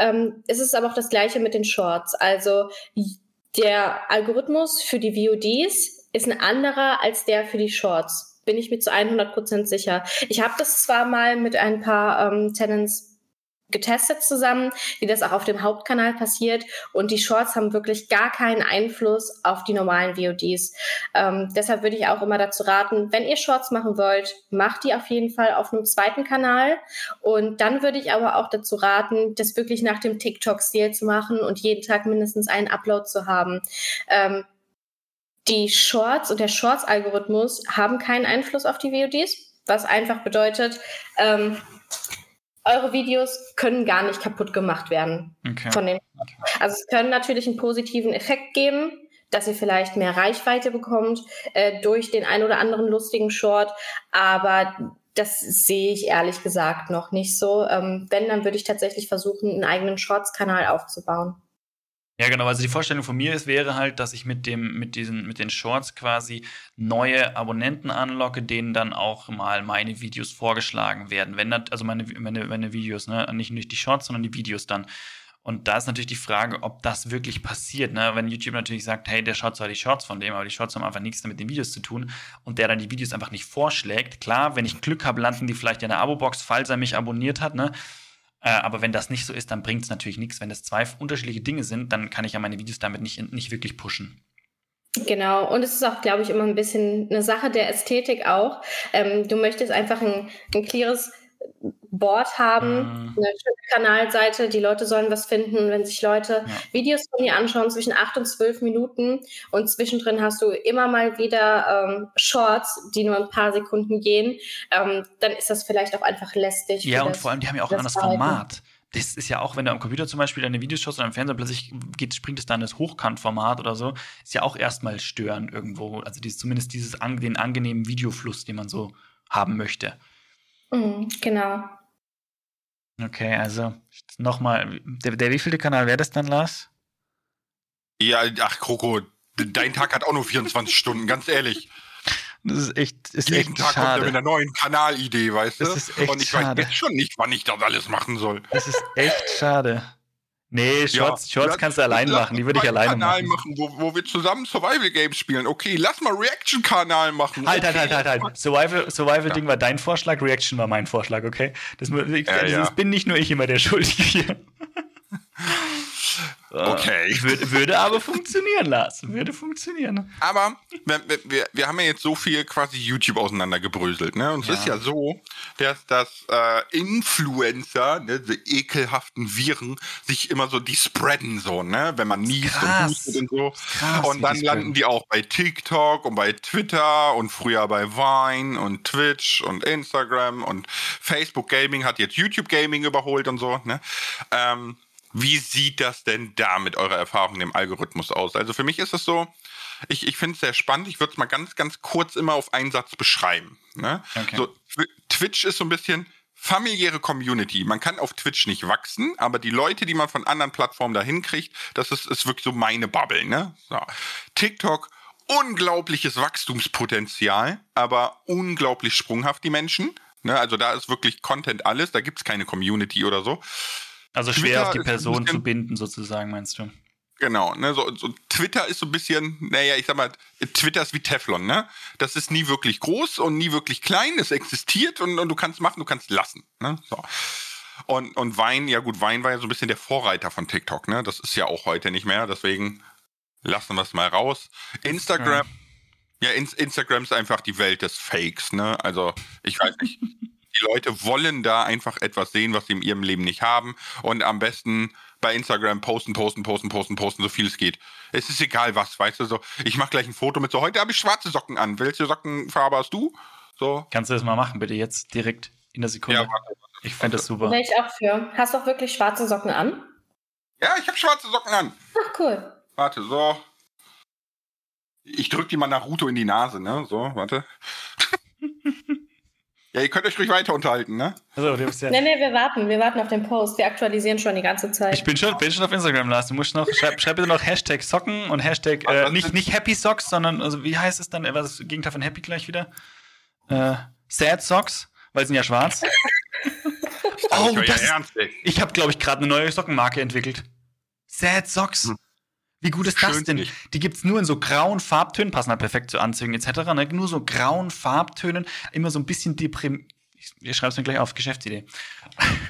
Ähm, es ist aber auch das gleiche mit den Shorts. Also der Algorithmus für die VODs ist ein anderer als der für die Shorts. Bin ich mir zu 100 Prozent sicher. Ich habe das zwar mal mit ein paar ähm, Tenants getestet zusammen, wie das auch auf dem Hauptkanal passiert. Und die Shorts haben wirklich gar keinen Einfluss auf die normalen VODs. Ähm, deshalb würde ich auch immer dazu raten, wenn ihr Shorts machen wollt, macht die auf jeden Fall auf einem zweiten Kanal. Und dann würde ich aber auch dazu raten, das wirklich nach dem TikTok-Stil zu machen und jeden Tag mindestens einen Upload zu haben. Ähm, die Shorts und der Shorts-Algorithmus haben keinen Einfluss auf die VODs, was einfach bedeutet, ähm, eure Videos können gar nicht kaputt gemacht werden. Okay. Von den, also es können natürlich einen positiven Effekt geben, dass ihr vielleicht mehr Reichweite bekommt äh, durch den ein oder anderen lustigen Short, aber das sehe ich ehrlich gesagt noch nicht so. Ähm, wenn, dann würde ich tatsächlich versuchen, einen eigenen Shorts-Kanal aufzubauen. Ja, genau. Also die Vorstellung von mir ist, wäre halt, dass ich mit dem, mit diesen, mit den Shorts quasi neue Abonnenten anlocke, denen dann auch mal meine Videos vorgeschlagen werden. Wenn das, also meine, meine, meine Videos, ne, nicht, nicht die Shorts, sondern die Videos dann. Und da ist natürlich die Frage, ob das wirklich passiert. Ne? Wenn YouTube natürlich sagt, hey, der schaut zwar die Shorts von dem, aber die Shorts haben einfach nichts mit den Videos zu tun und der dann die Videos einfach nicht vorschlägt. Klar, wenn ich Glück habe, landen die vielleicht in der Abo-Box, falls er mich abonniert hat. Ne? Äh, aber wenn das nicht so ist, dann bringt es natürlich nichts. Wenn das zwei unterschiedliche Dinge sind, dann kann ich ja meine Videos damit nicht, nicht wirklich pushen. Genau, und es ist auch, glaube ich, immer ein bisschen eine Sache der Ästhetik auch. Ähm, du möchtest einfach ein, ein cleares Board haben, mhm. eine schöne Kanalseite, die Leute sollen was finden, wenn sich Leute ja. Videos von dir anschauen zwischen acht und zwölf Minuten und zwischendrin hast du immer mal wieder ähm, Shorts, die nur ein paar Sekunden gehen, ähm, dann ist das vielleicht auch einfach lästig. Ja, und das, vor allem, die haben ja auch ein anderes Format das ist ja auch, wenn du am Computer zum Beispiel deine Videos schaust oder am Fernseher plötzlich geht, springt es dann das Hochkantformat oder so, ist ja auch erstmal störend irgendwo. Also dieses, zumindest dieses den angenehmen Videofluss, den man so haben möchte. Mhm, genau. Okay, also nochmal, der, der wievielte Kanal wäre das dann, Lars? Ja, ach, Kroko, dein Tag hat auch nur 24 Stunden, ganz ehrlich. Das ist echt, ist Jeden echt Tag schade. kommt er mit einer neuen Kanalidee, weißt du? Das ist echt Und ich schade. weiß jetzt schon nicht, wann ich das alles machen soll. Das ist echt schade. Nee, Shorts, Ja, Shorts kannst du allein machen. Die würde ich alleine Kanal machen. machen, wo, wo wir zusammen Survival Games spielen. Okay, lass mal Reaction-Kanal machen. Halt, okay. halt, halt, halt, halt. Survival, Survival Ding war dein Vorschlag, Reaction war mein Vorschlag, okay? Das, ich, Ja, das ja. bin nicht nur ich immer der Schuldige hier. Okay. Würde, würde aber funktionieren, Lars. Würde funktionieren. Aber wir, wir, wir haben ja jetzt so viel quasi YouTube auseinandergebröselt, ne? Und es Ja. ist ja so, dass, dass äh, Influencer, ne, diese ekelhaften Viren, sich immer so, die spreaden so, ne? Wenn man niest und hustet und so. Krass, und dann landen die auch bei TikTok und bei Twitter und früher bei Vine und Twitch und Instagram und Facebook Gaming hat jetzt YouTube Gaming überholt und so, ne? Ähm, wie sieht das denn da mit eurer Erfahrung im Algorithmus aus? Also für mich ist es so, ich, ich finde es sehr spannend. Ich würde es mal ganz, ganz kurz immer auf einen Satz beschreiben. Ne? Okay. So, Twi- Twitch ist so ein bisschen familiäre Community. Man kann auf Twitch nicht wachsen, aber die Leute, die man von anderen Plattformen dahin kriegt, das ist, ist wirklich so meine Bubble. Ne? So. TikTok, unglaubliches Wachstumspotenzial, aber unglaublich sprunghaft die Menschen. Ne? Also da ist wirklich Content alles, da gibt es keine Community oder so. Also schwer Twitter auf die Person bisschen- zu binden, sozusagen, meinst du? Genau, ne, so, so Twitter ist so ein bisschen, naja, ich sag mal, Twitter ist wie Teflon, ne? Das ist nie wirklich groß und nie wirklich klein, es existiert und, und du kannst machen, du kannst lassen, ne? So. Und, und Wein, ja gut, Wein war ja so ein bisschen der Vorreiter von TikTok, ne? Das ist ja auch heute nicht mehr, deswegen lassen wir es mal raus. Instagram, ja, In Instagram ist einfach die Welt des Fakes, ne? Also, ich weiß nicht. Die Leute wollen da einfach etwas sehen, was sie in ihrem Leben nicht haben. Und am besten bei Instagram posten, posten, posten, posten, posten, so viel es geht. Es ist egal was, weißt du, so. Ich mache gleich ein Foto mit so, heute habe ich schwarze Socken an. Welche Sockenfarbe hast du? So. Kannst du das mal machen, bitte, jetzt direkt in der Sekunde? Ja, warte, ich fände das super. Wäre ich auch für. Hast du auch wirklich schwarze Socken an? Ja, ich habe schwarze Socken an. Ach, cool. Warte, so. Ich drück die mal Naruto in die Nase, ne? So, warte. ja, ihr könnt euch ruhig weiter unterhalten, ne? Also, du bist ja Nee, nee, wir warten. Wir warten auf den Post. Wir aktualisieren schon die ganze Zeit. Ich bin schon, bin schon auf Instagram, Lars. Du musst noch, schreib, schreib bitte noch Hashtag Socken und Hashtag, äh, nicht, nicht Happy Socks, sondern, also wie heißt es dann, was ist das Gegenteil von Happy gleich wieder? Äh, Sad Socks, weil sie sind ja schwarz. Oh, Oh, ja das ist- ernst, ey. Ich habe, glaube ich, gerade eine neue Sockenmarke entwickelt. Sad Socks. Hm. Wie gut ist das Schön denn? nicht. Die gibt's nur in so grauen Farbtönen, passen halt perfekt zu Anzügen etc. Ne? Nur so grauen Farbtönen, immer so ein bisschen deprim... Ich, ich schreibe es mir gleich auf, Geschäftsidee.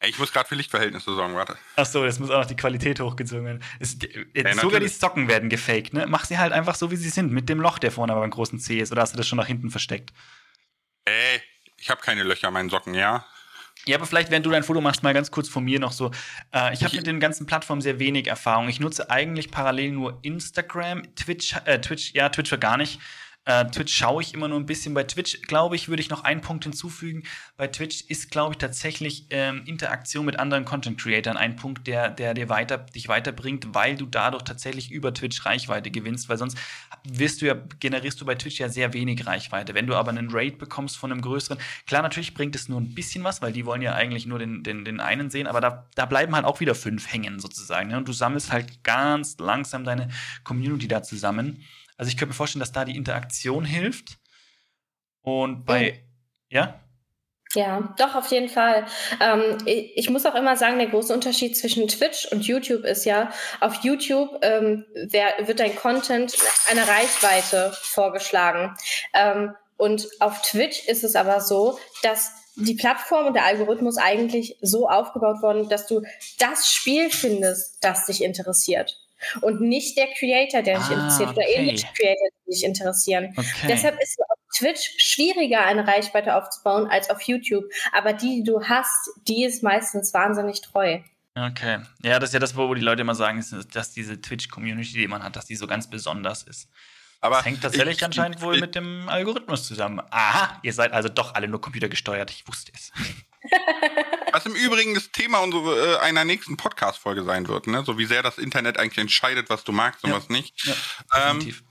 Ey, Ich muss gerade für Lichtverhältnisse sorgen, warte. Ach so, jetzt muss auch noch die Qualität hochgezogen werden. Es, Ja, sogar die. Socken werden gefaked, ne? Mach sie halt einfach so, wie sie sind, mit dem Loch, der vorne aber beim großen C ist. Oder hast du das schon nach hinten versteckt? Ey, ich habe keine Löcher an meinen Socken, ja? Ja, aber vielleicht, während du dein Foto machst, mal ganz kurz von mir noch so. Äh, ich habe mit den ganzen Plattformen sehr wenig Erfahrung. Ich nutze eigentlich parallel nur Instagram, Twitch, äh, Twitch, ja, Twitch für gar nicht. Äh, Twitch schaue ich immer nur ein bisschen. Bei Twitch, glaube ich, würde ich noch einen Punkt hinzufügen. Bei Twitch ist, glaube ich, tatsächlich ähm, Interaktion mit anderen Content-Creatern ein Punkt, der, der dir weiter, dich weiterbringt, weil du dadurch tatsächlich über Twitch Reichweite gewinnst, weil sonst wirst du ja, generierst du bei Twitch ja sehr wenig Reichweite. Wenn du aber einen Raid bekommst von einem größeren, klar, natürlich bringt es nur ein bisschen was, weil die wollen ja eigentlich nur den, den, den einen sehen, aber da, da bleiben halt auch wieder fünf hängen sozusagen. Ne? Und du sammelst halt ganz langsam deine Community da zusammen. Also ich könnte mir vorstellen, dass da die Interaktion hilft. Und bei, ja? Ja, doch, auf jeden Fall. Ähm, ich, muss auch immer sagen, der große Unterschied zwischen Twitch und YouTube ist ja, auf YouTube ähm, wer, wird dein Content eine Reichweite vorgeschlagen. Ähm, und auf Twitch ist es aber so, dass die Plattform und der Algorithmus eigentlich so aufgebaut worden, dass du das Spiel findest, das dich interessiert. Und nicht der Creator, der dich Ah, interessiert, oder okay. ähnliche Creator, die dich interessieren. Okay. Deshalb ist auf Twitch schwieriger, eine Reichweite aufzubauen als auf YouTube. Aber die, die du hast, die ist meistens wahnsinnig treu. Okay. Ja, das ist ja das, wo die Leute immer sagen, dass diese Twitch-Community, die man hat, dass die so ganz besonders ist. Aber das hängt tatsächlich ich, anscheinend ich, wohl ich, mit dem Algorithmus zusammen. Aha, ihr seid also doch alle nur computergesteuert. Ich wusste es. Was im Übrigen das Thema unserer, äh, einer nächsten Podcast-Folge sein wird, ne? So wie sehr das Internet eigentlich entscheidet, was du magst und ja. was nicht. Ja, ähm, definitiv.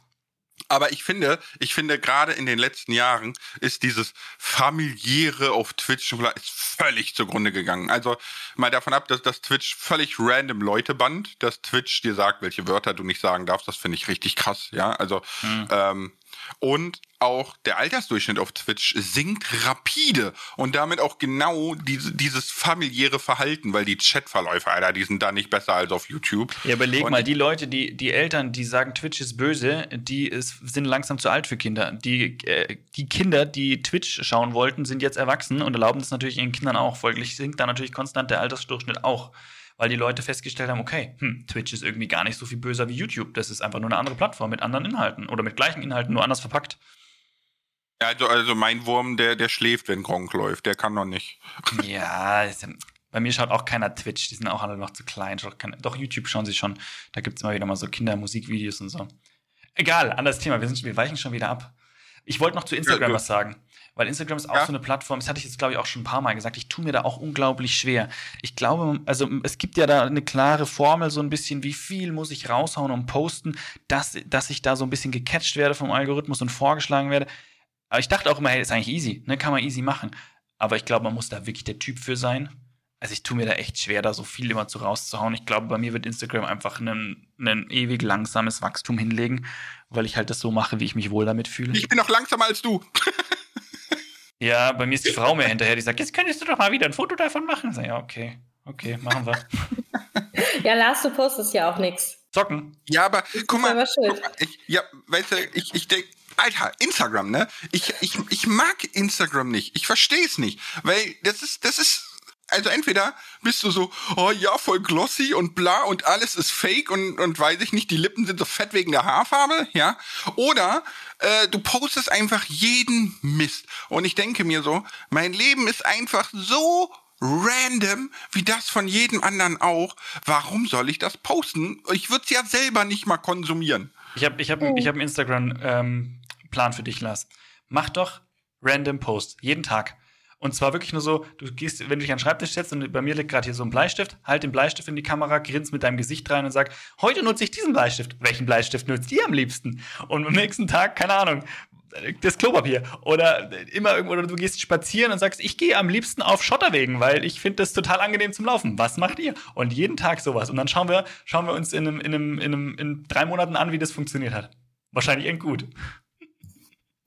Aber ich finde, ich finde gerade in den letzten Jahren ist dieses familiäre auf Twitch ist völlig zugrunde gegangen. Also mal davon ab, dass das Twitch völlig random Leute bannt, dass Twitch dir sagt, welche Wörter du nicht sagen darfst. Das finde ich richtig krass. Ja, also mhm. ähm, und auch der Altersdurchschnitt auf Twitch sinkt rapide und damit auch genau diese, dieses familiäre Verhalten, weil die Chatverläufe, Alter, die sind da nicht besser als auf YouTube. Ja, überleg und mal, die Leute, die, die Eltern, die sagen, Twitch ist böse, die ist, sind langsam zu alt für Kinder. Die, äh, die Kinder, die Twitch schauen wollten, sind jetzt erwachsen und erlauben das natürlich ihren Kindern auch. Folglich sinkt da natürlich konstant der Altersdurchschnitt auch weil die Leute festgestellt haben, okay, hm, Twitch ist irgendwie gar nicht so viel böser wie YouTube. Das ist einfach nur eine andere Plattform mit anderen Inhalten oder mit gleichen Inhalten, nur anders verpackt. Ja, also, also mein Wurm, der, der schläft, wenn Gronk läuft. Der kann noch nicht. Ja, bei mir schaut auch keiner Twitch. Die sind auch alle noch zu klein. Doch, YouTube schauen sie schon. Da gibt es immer wieder mal so Kindermusikvideos und so. Egal, anderes Thema. Wir, sind, wir weichen schon wieder ab. Ich wollte noch zu Instagram ja, was sagen. Weil Instagram ist auch ja. so eine Plattform, das hatte ich jetzt, glaube ich, auch schon ein paar Mal gesagt, ich tue mir da auch unglaublich schwer. Ich glaube, also es gibt ja da eine klare Formel, so ein bisschen, wie viel muss ich raushauen und posten, dass, dass ich da so ein bisschen gecatcht werde vom Algorithmus und vorgeschlagen werde. Aber ich dachte auch immer, hey, ist eigentlich easy, ne? Kann man easy machen. Aber ich glaube, man muss da wirklich der Typ für sein. Also ich tue mir da echt schwer, da so viel immer zu rauszuhauen. Ich glaube, bei mir wird Instagram einfach ein, ewig langsames Wachstum hinlegen, weil ich halt das so mache, wie ich mich wohl damit fühle. Ich bin noch langsamer als du. Ja, bei mir ist die Frau mir hinterher, die sagt, jetzt könntest du doch mal wieder ein Foto davon machen. Ich sage, ja, okay, okay, machen wir. ja, Lars, du postest ja auch nichts. Zocken. Ja, aber guck mal, guck mal ich, ja, weißt du, ich, ich denke, Alter, Instagram, ne? Ich, ich, ich mag Instagram nicht. Ich verstehe es nicht. Weil das ist, das ist also entweder bist du so, oh ja, voll glossy und bla und alles ist fake und, und weiß ich nicht, die Lippen sind so fett wegen der Haarfarbe, ja. Oder äh, du postest einfach jeden Mist. Und ich denke mir so, mein Leben ist einfach so random wie das von jedem anderen auch. Warum soll ich das posten? Ich würde es ja selber nicht mal konsumieren. Ich habe ich hab, ich hab einen Instagram-Plan ähm, für dich, Lars. Mach doch random Post, jeden Tag. Und zwar wirklich nur so, du gehst, wenn du dich an den Schreibtisch setzt und bei mir liegt gerade hier so ein Bleistift, halt den Bleistift in die Kamera, grinst mit deinem Gesicht rein und sag, heute nutze ich diesen Bleistift. Welchen Bleistift nutzt ihr am liebsten? Und am nächsten Tag, keine Ahnung, das Klopapier. Oder immer irgendwo, oder du gehst spazieren und sagst, ich gehe am liebsten auf Schotterwegen, weil ich finde das total angenehm zum Laufen. Was macht ihr? Und jeden Tag sowas. Und dann schauen wir, schauen wir uns in, einem, in, einem, in, einem, in drei Monaten an, wie das funktioniert hat. Wahrscheinlich echt gut.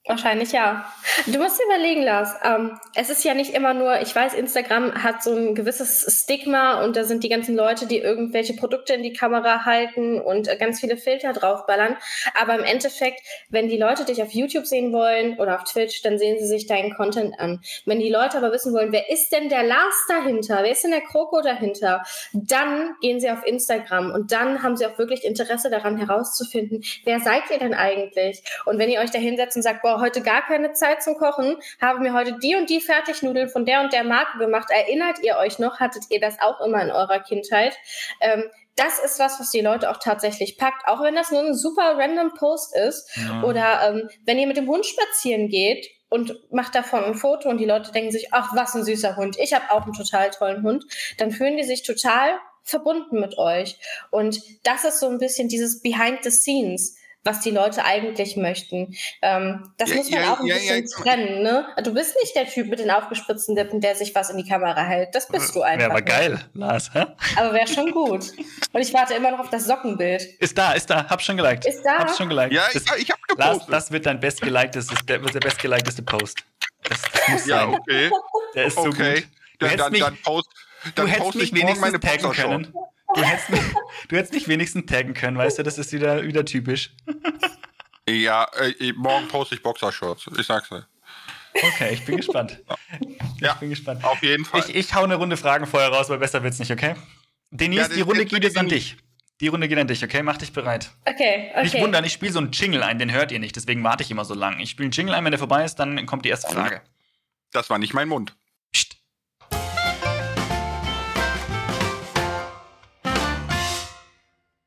Wahrscheinlich ja. Du musst überlegen, Lars. Ähm, es ist ja nicht immer nur, ich weiß, Instagram hat so ein gewisses Stigma und da sind die ganzen Leute, die irgendwelche Produkte in die Kamera halten und äh, ganz viele Filter draufballern. Aber im Endeffekt, wenn die Leute dich auf YouTube sehen wollen oder auf Twitch, dann sehen sie sich deinen Content an. Wenn die Leute aber wissen wollen, wer ist denn der Lars dahinter? Wer ist denn der Kroko dahinter? Dann gehen sie auf Instagram und dann haben sie auch wirklich Interesse daran herauszufinden, wer seid ihr denn eigentlich? Und wenn ihr euch da hinsetzt und sagt, boah, boah, heute gar keine Zeit zum Kochen, habe mir heute die und die Fertignudeln von der und der Marke gemacht. Erinnert ihr euch noch? Hattet ihr das auch immer in eurer Kindheit? Ähm, das ist was, was die Leute auch tatsächlich packt, auch wenn das nur ein super random Post ist. Ja. Oder ähm, wenn ihr mit dem Hund spazieren geht und macht davon ein Foto und die Leute denken sich, ach, was ein süßer Hund. Ich habe auch einen total tollen Hund. Dann fühlen die sich total verbunden mit euch. Und das ist so ein bisschen dieses Behind the Scenes was die Leute eigentlich möchten. Ähm, das ja, muss man ja, auch ein ja, bisschen trennen. Ne? Du bist nicht der Typ mit den aufgespritzten Lippen, der sich was in die Kamera hält. Das bist du einfach. Wäre aber geil, Lars. Hä? Aber wäre schon gut. Und ich warte immer noch auf das Sockenbild. Ist da, ist da. Hab schon geliked. Ist da? Hab's schon geliked. Ja, ich, ich hab gepostet. Lars, das wird dein bestgeliktes, der, der bestgelikedeste Post. Das, das muss ja, sein. okay. Der ist okay. so gut. Du dann, dann, dann post, dann du hättest mich wenigstens meine taggen können. Du hättest, mich, du hättest mich wenigstens taggen können, weißt du, das ist wieder, wieder typisch. Ja, äh, morgen poste ich Boxershorts. Ich sag's dir. Okay, ich bin gespannt. ja, bin gespannt. Auf jeden Fall. Ich, ich hau eine Runde Fragen vorher raus, weil besser wird's nicht, okay? Denise, ja, die Runde geht jetzt an dich. Die Runde geht an dich, okay? Mach dich bereit. Okay, okay. Nicht wundern, ich spiele so einen Jingle ein, den hört ihr nicht, deswegen warte ich immer so lang. Ich spiele einen Jingle ein, wenn der vorbei ist, dann kommt die erste Frage. Das war nicht mein Mund.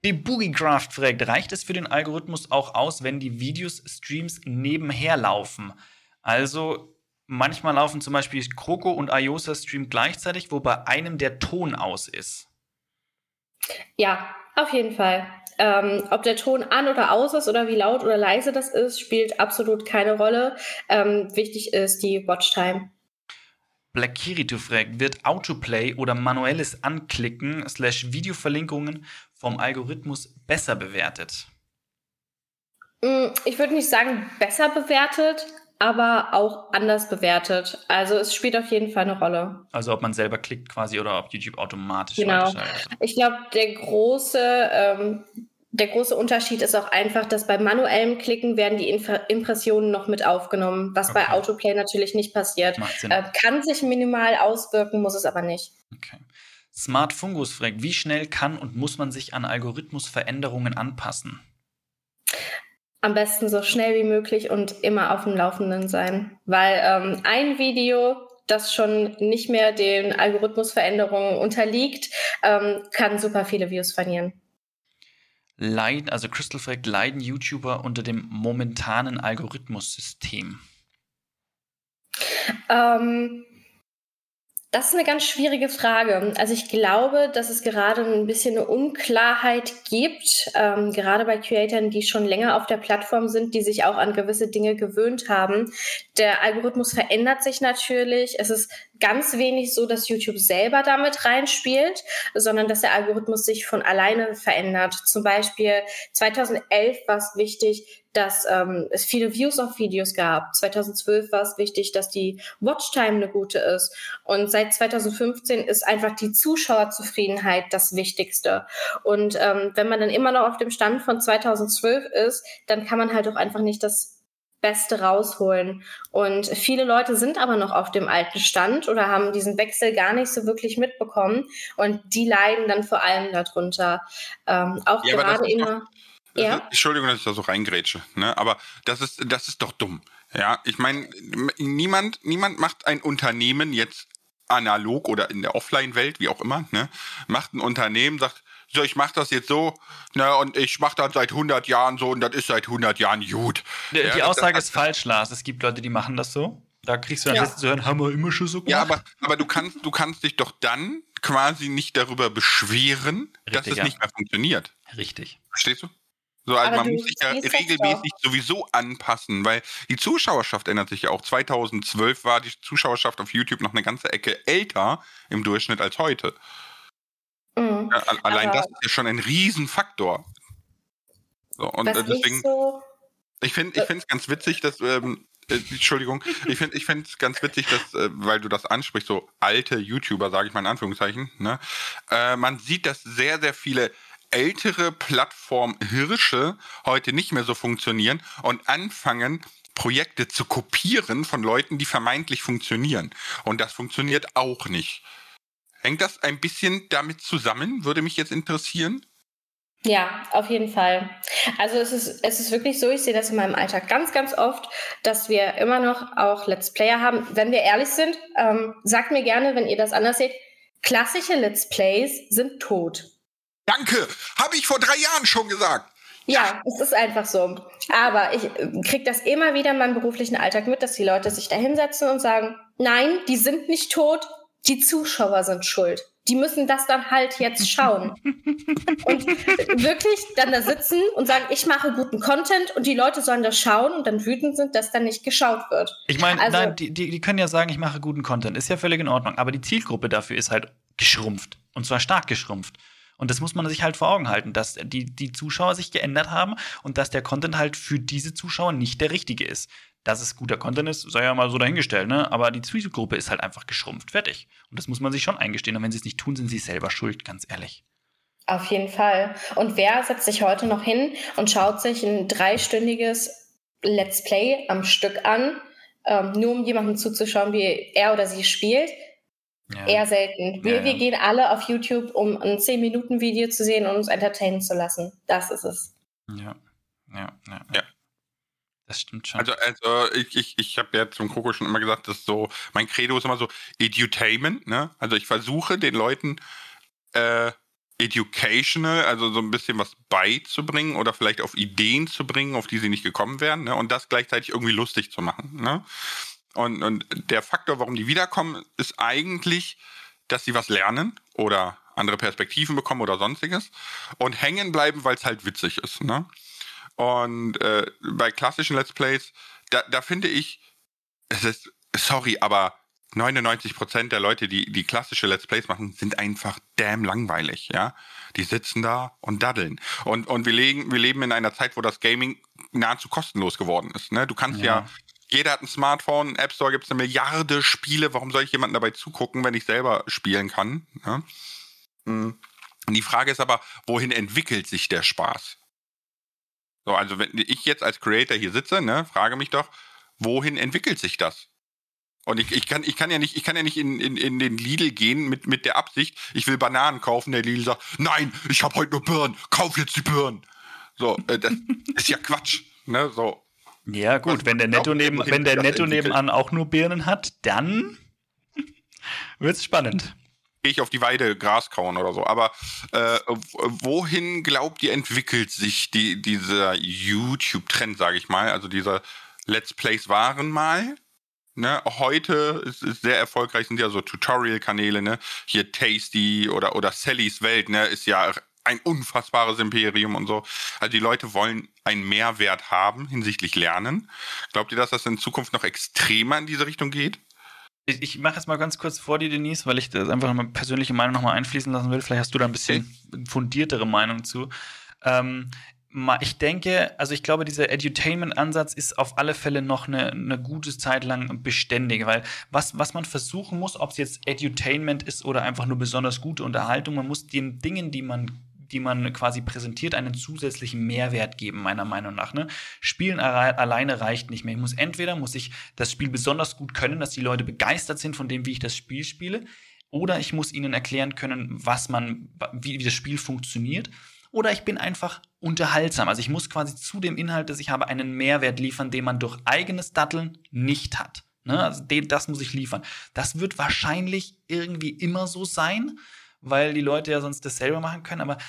Die Boogiecraft fragt, reicht es für den Algorithmus auch aus, wenn die Videos, Streams nebenher laufen? Also manchmal laufen zum Beispiel Kroko und Iosa Stream gleichzeitig, wo bei einem der Ton aus ist. Ja, auf jeden Fall. Ähm, ob der Ton an oder aus ist oder wie laut oder leise das ist, spielt absolut keine Rolle. Ähm, wichtig ist die Watchtime. Black Kirito fragt, wird Autoplay oder manuelles Anklicken slash Videoverlinkungen vom Algorithmus besser bewertet? Mm, ich würde nicht sagen besser bewertet, aber auch anders bewertet. Also es spielt auf jeden Fall eine Rolle. Also ob man selber klickt quasi oder ob YouTube automatisch genau. Ich glaube, der große ähm, der große Unterschied ist auch einfach, dass bei manuellem Klicken werden die Inf Impressionen noch mit aufgenommen, was okay. bei Autoplay natürlich nicht passiert. Äh, kann sich minimal auswirken, muss es aber nicht. Okay. Smart Fungus fragt, wie schnell kann und muss man sich an Algorithmusveränderungen anpassen? Am besten so schnell wie möglich und immer auf dem Laufenden sein. Weil ähm, ein Video, das schon nicht mehr den Algorithmusveränderungen unterliegt, ähm, kann super viele Views verlieren. Leiden, also Crystal fragt, leiden YouTuber unter dem momentanen Algorithmussystem? Ähm, das ist eine ganz schwierige Frage. Also ich glaube, dass es gerade ein bisschen eine Unklarheit gibt, ähm, gerade bei Creatoren, die schon länger auf der Plattform sind, die sich auch an gewisse Dinge gewöhnt haben. Der Algorithmus verändert sich natürlich. Es ist ganz wenig so, dass YouTube selber damit reinspielt, sondern dass der Algorithmus sich von alleine verändert. Zum Beispiel 2011 war es wichtig, dass ähm, es viele Views auf Videos gab. 2012 war es wichtig, dass die Watchtime eine gute ist. Und seit 2015 ist einfach die Zuschauerzufriedenheit das Wichtigste. Und ähm, wenn man dann immer noch auf dem Stand von 2012 ist, dann kann man halt auch einfach nicht das Beste rausholen. Und viele Leute sind aber noch auf dem alten Stand oder haben diesen Wechsel gar nicht so wirklich mitbekommen. Und die leiden dann vor allem darunter. Ähm, auch ja, gerade immer. Ja. Ist, Entschuldigung, dass ich da so reingrätsche, ne? aber das ist, das ist doch dumm. Ja, ich meine, niemand, niemand macht ein Unternehmen jetzt analog oder in der Offline-Welt, wie auch immer, ne? macht ein Unternehmen, sagt, so, ich mache das jetzt so, ne, und ich mache das seit 100 Jahren so und das ist seit 100 Jahren gut. Die, ja, die Aussage das, ist falsch, Lars. Es gibt Leute, die machen das so. Da kriegst du dann ja. zu hören, haben wir immer schon so gemacht. Ja, aber, aber du kannst, du kannst dich doch dann quasi nicht darüber beschweren, Richtig, dass es ja. nicht mehr funktioniert. Richtig. Verstehst du? So, also man muss sich ja regelmäßig sowieso anpassen, weil die Zuschauerschaft ändert sich ja auch. 2012 war die Zuschauerschaft auf YouTube noch eine ganze Ecke älter im Durchschnitt als heute. Mhm. Ja, allein Aber das ist ja schon ein Riesenfaktor. So, und äh, deswegen, so ich finde ich es ganz witzig, dass, ähm, äh, Entschuldigung, ich finde ich es ganz witzig, dass, äh, weil du das ansprichst, so alte YouTuber, sage ich mal in Anführungszeichen, ne? Äh, man sieht, dass sehr, sehr viele ältere Plattform-Hirsche heute nicht mehr so funktionieren und anfangen, Projekte zu kopieren von Leuten, die vermeintlich funktionieren. Und das funktioniert auch nicht. Hängt das ein bisschen damit zusammen? Würde mich jetzt interessieren. Ja, auf jeden Fall. Also es ist, es ist wirklich so, ich sehe das in meinem Alltag ganz, ganz oft, dass wir immer noch auch Let's Player haben. Wenn wir ehrlich sind, ähm, sagt mir gerne, wenn ihr das anders seht, klassische Let's Plays sind tot. Danke, habe ich vor drei Jahren schon gesagt. Ja, es ist einfach so. Aber ich äh, kriege das immer wieder in meinem beruflichen Alltag mit, dass die Leute sich da hinsetzen und sagen, nein, die sind nicht tot, die Zuschauer sind schuld. Die müssen das dann halt jetzt schauen. und wirklich dann da sitzen und sagen, ich mache guten Content und die Leute sollen das schauen und dann wütend sind, dass dann nicht geschaut wird. Ich meine, also, nein, die, die, die können ja sagen, ich mache guten Content. Ist ja völlig in Ordnung. Aber die Zielgruppe dafür ist halt geschrumpft. Und zwar stark geschrumpft. Und das muss man sich halt vor Augen halten, dass die, die Zuschauer sich geändert haben und dass der Content halt für diese Zuschauer nicht der richtige ist. Dass es guter Content ist, sei ja mal so dahingestellt, ne? Aber die Zielgruppe ist halt einfach geschrumpft, fertig. Und das muss man sich schon eingestehen. Und wenn sie es nicht tun, sind sie selber schuld, ganz ehrlich. Auf jeden Fall. Und wer setzt sich heute noch hin und schaut sich ein dreistündiges Let's Play am Stück an, ähm, nur um jemandem zuzuschauen, wie er oder sie spielt? Ja. Eher selten. Wir, ja, ja. wir gehen alle auf YouTube, um ein 10-Minuten-Video zu sehen und uns entertainen zu lassen. Das ist es. Ja, ja, ja. ja. Das stimmt schon. Also, also ich, ich, ich habe ja zum Koko schon immer gesagt, dass so, mein Credo ist immer so Edutainment, ne? Also ich versuche den Leuten äh, educational, also so ein bisschen was beizubringen oder vielleicht auf Ideen zu bringen, auf die sie nicht gekommen wären, ne? Und das gleichzeitig irgendwie lustig zu machen, ne? Und, und der Faktor, warum die wiederkommen, ist eigentlich, dass sie was lernen oder andere Perspektiven bekommen oder sonstiges und hängen bleiben, weil es halt witzig ist. Ne? Und äh, bei klassischen Let's Plays, da, da finde ich, es ist, sorry, aber 99% der Leute, die, die klassische Let's Plays machen, sind einfach damn langweilig, ja. Die sitzen da und daddeln. Und, und wir, legen, wir leben in einer Zeit, wo das Gaming nahezu kostenlos geworden ist. Ne? Du kannst ja, ja jeder hat ein Smartphone, App Store gibt es eine Milliarde Spiele. Warum soll ich jemandem dabei zugucken, wenn ich selber spielen kann? Ja? Hm. Und die Frage ist aber, wohin entwickelt sich der Spaß? So, also wenn ich jetzt als Creator hier sitze, ne, frage mich doch, wohin entwickelt sich das? Und ich, ich, kann, ich kann ja nicht, ich kann ja nicht in, in, in den Lidl gehen mit, mit der Absicht, ich will Bananen kaufen. Der Lidl sagt, nein, ich habe heute nur Birnen, kauf jetzt die Birnen. So, äh, das ist ja Quatsch. Ne? So. Ja, gut, wenn der Netto, neben, wenn der Netto nebenan auch nur Birnen hat, dann wird es spannend gehe ich auf die Weide Gras kauen oder so. Aber äh, wohin glaubt ihr, entwickelt sich die, dieser YouTube-Trend, sage ich mal? Also dieser Let's Plays waren mal. Ne, heute ist es sehr erfolgreich, sind ja so Tutorial-Kanäle, ne? Hier Tasty oder, oder Sallys Welt, ne, ist ja ein unfassbares Imperium und so. Also die Leute wollen einen Mehrwert haben hinsichtlich Lernen. Glaubt ihr, dass das in Zukunft noch extremer in diese Richtung geht? Ich, ich mache jetzt mal ganz kurz vor dir, Denise, weil ich das einfach meine persönliche Meinung nochmal einfließen lassen will. Vielleicht hast du da ein bisschen okay. fundiertere Meinung zu. Ähm, ich denke, also ich glaube, dieser Edutainment-Ansatz ist auf alle Fälle noch eine, eine gute Zeit lang beständig, weil was, was man versuchen muss, ob es jetzt Edutainment ist oder einfach nur besonders gute Unterhaltung, man muss den Dingen, die man die man quasi präsentiert, einen zusätzlichen Mehrwert geben, meiner Meinung nach. Ne? Spielen alleine reicht nicht mehr. Ich muss entweder muss ich das Spiel besonders gut können, dass die Leute begeistert sind von dem, wie ich das Spiel spiele, oder ich muss ihnen erklären können, was man, wie, wie das Spiel funktioniert. Oder ich bin einfach unterhaltsam. Also ich muss quasi zu dem Inhalt, dass ich habe, einen Mehrwert liefern, den man durch eigenes Datteln nicht hat. Ne? Also das muss ich liefern. Das wird wahrscheinlich irgendwie immer so sein, weil die Leute ja sonst das selber machen können. Aber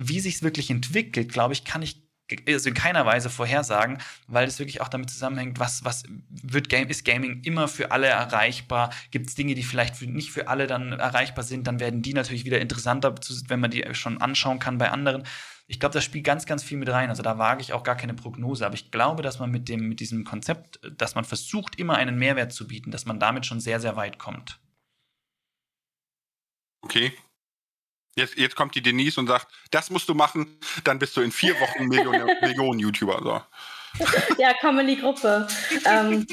wie sich es wirklich entwickelt, glaube ich, kann ich also in keiner Weise vorhersagen, weil es wirklich auch damit zusammenhängt, was, was wird Game, ist Gaming immer für alle erreichbar? Gibt es Dinge, die vielleicht für, nicht für alle dann erreichbar sind, dann werden die natürlich wieder interessanter, wenn man die schon anschauen kann bei anderen. Ich glaube, das spielt ganz, ganz viel mit rein. Also da wage ich auch gar keine Prognose. Aber ich glaube, dass man mit, dem, mit diesem Konzept, dass man versucht, immer einen Mehrwert zu bieten, dass man damit schon sehr, sehr weit kommt. Okay, Jetzt, jetzt kommt die Denise und sagt, das musst du machen, dann bist du in vier Wochen Millionen, Millionen YouTuber. So. Ja, komm in die Gruppe. Ähm.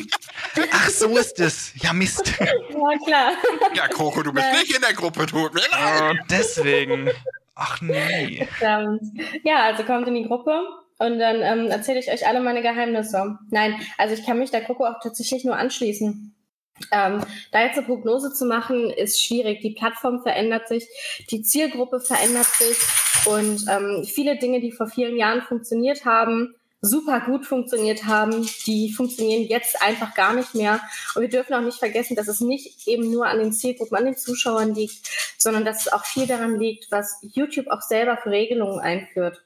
Ach, so ist es. Ja, Mist. Ja, klar. Ja, Coco, du bist ja. nicht in der Gruppe, tut mir leid. Oh, deswegen. Ach nee. Ja, also kommt in die Gruppe und dann ähm, erzähle ich euch alle meine Geheimnisse. Nein, also ich kann mich der Coco auch tatsächlich nur anschließen. Ähm, da jetzt eine Prognose zu machen, ist schwierig. Die Plattform verändert sich, die Zielgruppe verändert sich und ähm, viele Dinge, die vor vielen Jahren funktioniert haben, super gut funktioniert haben, die funktionieren jetzt einfach gar nicht mehr. Und wir dürfen auch nicht vergessen, dass es nicht eben nur an den Zielgruppen, an den Zuschauern liegt, sondern dass es auch viel daran liegt, was YouTube auch selber für Regelungen einführt.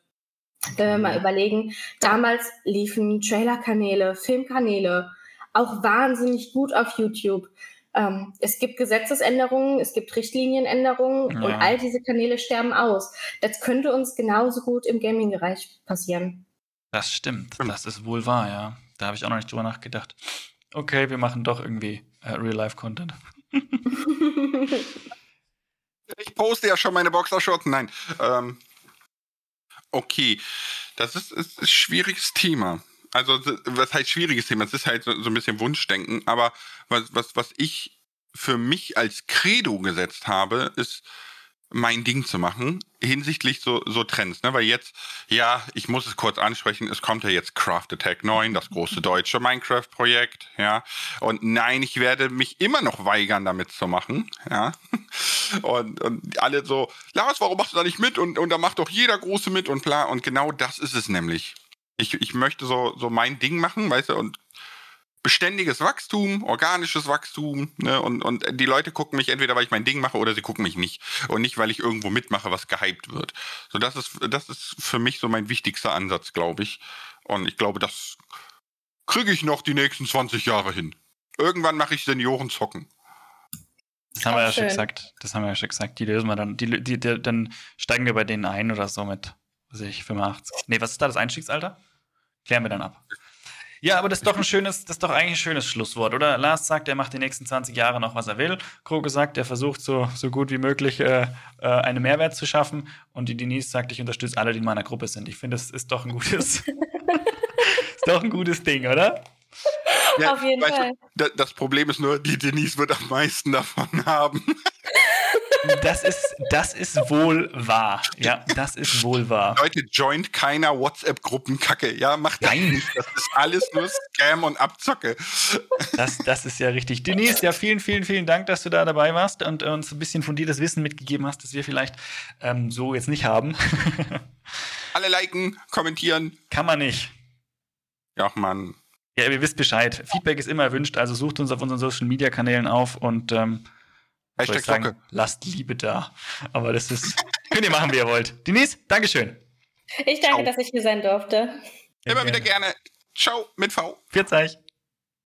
Wenn wir mal überlegen, damals liefen Trailer-Kanäle, Filmkanäle, auch wahnsinnig gut auf YouTube. Ähm, es gibt Gesetzesänderungen, es gibt Richtlinienänderungen ja. und all diese Kanäle sterben aus. Das könnte uns genauso gut im Gaming-Bereich passieren. Das stimmt, das ist wohl wahr, ja. Da habe ich auch noch nicht drüber nachgedacht. Okay, wir machen doch irgendwie äh, Real-Life-Content. ich poste ja schon meine Boxershorts. Nein. Ähm, okay, das ist, ist ein schwieriges Thema also was heißt schwieriges Thema? Es ist halt so, so ein bisschen Wunschdenken, aber was, was, was ich für mich als Credo gesetzt habe, ist, mein Ding zu machen hinsichtlich so, so Trends. Ne? Weil jetzt, ja, ich muss es kurz ansprechen, es kommt ja jetzt Craft Attack 9, das große deutsche Minecraft-Projekt, ja. Und nein, ich werde mich immer noch weigern, damit zu machen, ja. Und, und alle so, Lars, warum machst du da nicht mit? Und, und da macht doch jeder Große mit und bla. Und genau das ist es nämlich. Ich, ich möchte so, so mein Ding machen, weißt du, und beständiges Wachstum, organisches Wachstum. Ne? Und, und die Leute gucken mich entweder, weil ich mein Ding mache, oder sie gucken mich nicht. Und nicht, weil ich irgendwo mitmache, was gehypt wird. So, das ist, das ist für mich so mein wichtigster Ansatz, glaube ich. Und ich glaube, das kriege ich noch die nächsten 20 Jahre hin. Irgendwann mache ich Senioren zocken. Das haben wir ja schon gesagt. Das haben wir ja schon gesagt. Die lösen wir dann. Die, die, die, dann steigen wir bei denen ein oder so mit, was weiß ich, 85. Nee, was ist da das Einstiegsalter? Klären wir dann ab. Ja, aber das ist doch ein schönes, das ist doch eigentlich ein schönes Schlusswort, oder? Lars sagt, er macht die nächsten 20 Jahre noch, was er will. Kroge sagt, er versucht so, so gut wie möglich äh, äh, einen Mehrwert zu schaffen. Und die Denise sagt, ich unterstütze alle, die in meiner Gruppe sind. Ich finde, das ist doch ein gutes, ist doch ein gutes Ding, oder? Ja, Auf jeden Fall. Du, das Problem ist nur, die Denise wird am meisten davon haben. Das ist, das ist wohl wahr. Ja, das ist wohl wahr. Leute, joint keiner WhatsApp-Gruppenkacke. Ja, macht das nicht. Das ist alles nur Scam und Abzocke. Das, das ist ja richtig. Denise, ja, vielen, vielen, vielen Dank, dass du da dabei warst und uns ein bisschen von dir das Wissen mitgegeben hast, das wir vielleicht ähm, so jetzt nicht haben. Alle liken, kommentieren. Kann man nicht. Ja, Mann. Ja, ihr wisst Bescheid. Feedback ist immer erwünscht, also sucht uns auf unseren Social Media Kanälen auf und ähm, Hashtag sagen, lasst Liebe da. Aber das ist, könnt ihr machen, wie ihr wollt. Denise, Dankeschön. Ich danke, Ciao. dass ich hier sein durfte. Immer wieder gerne. Ciao mit V. Vierzeig.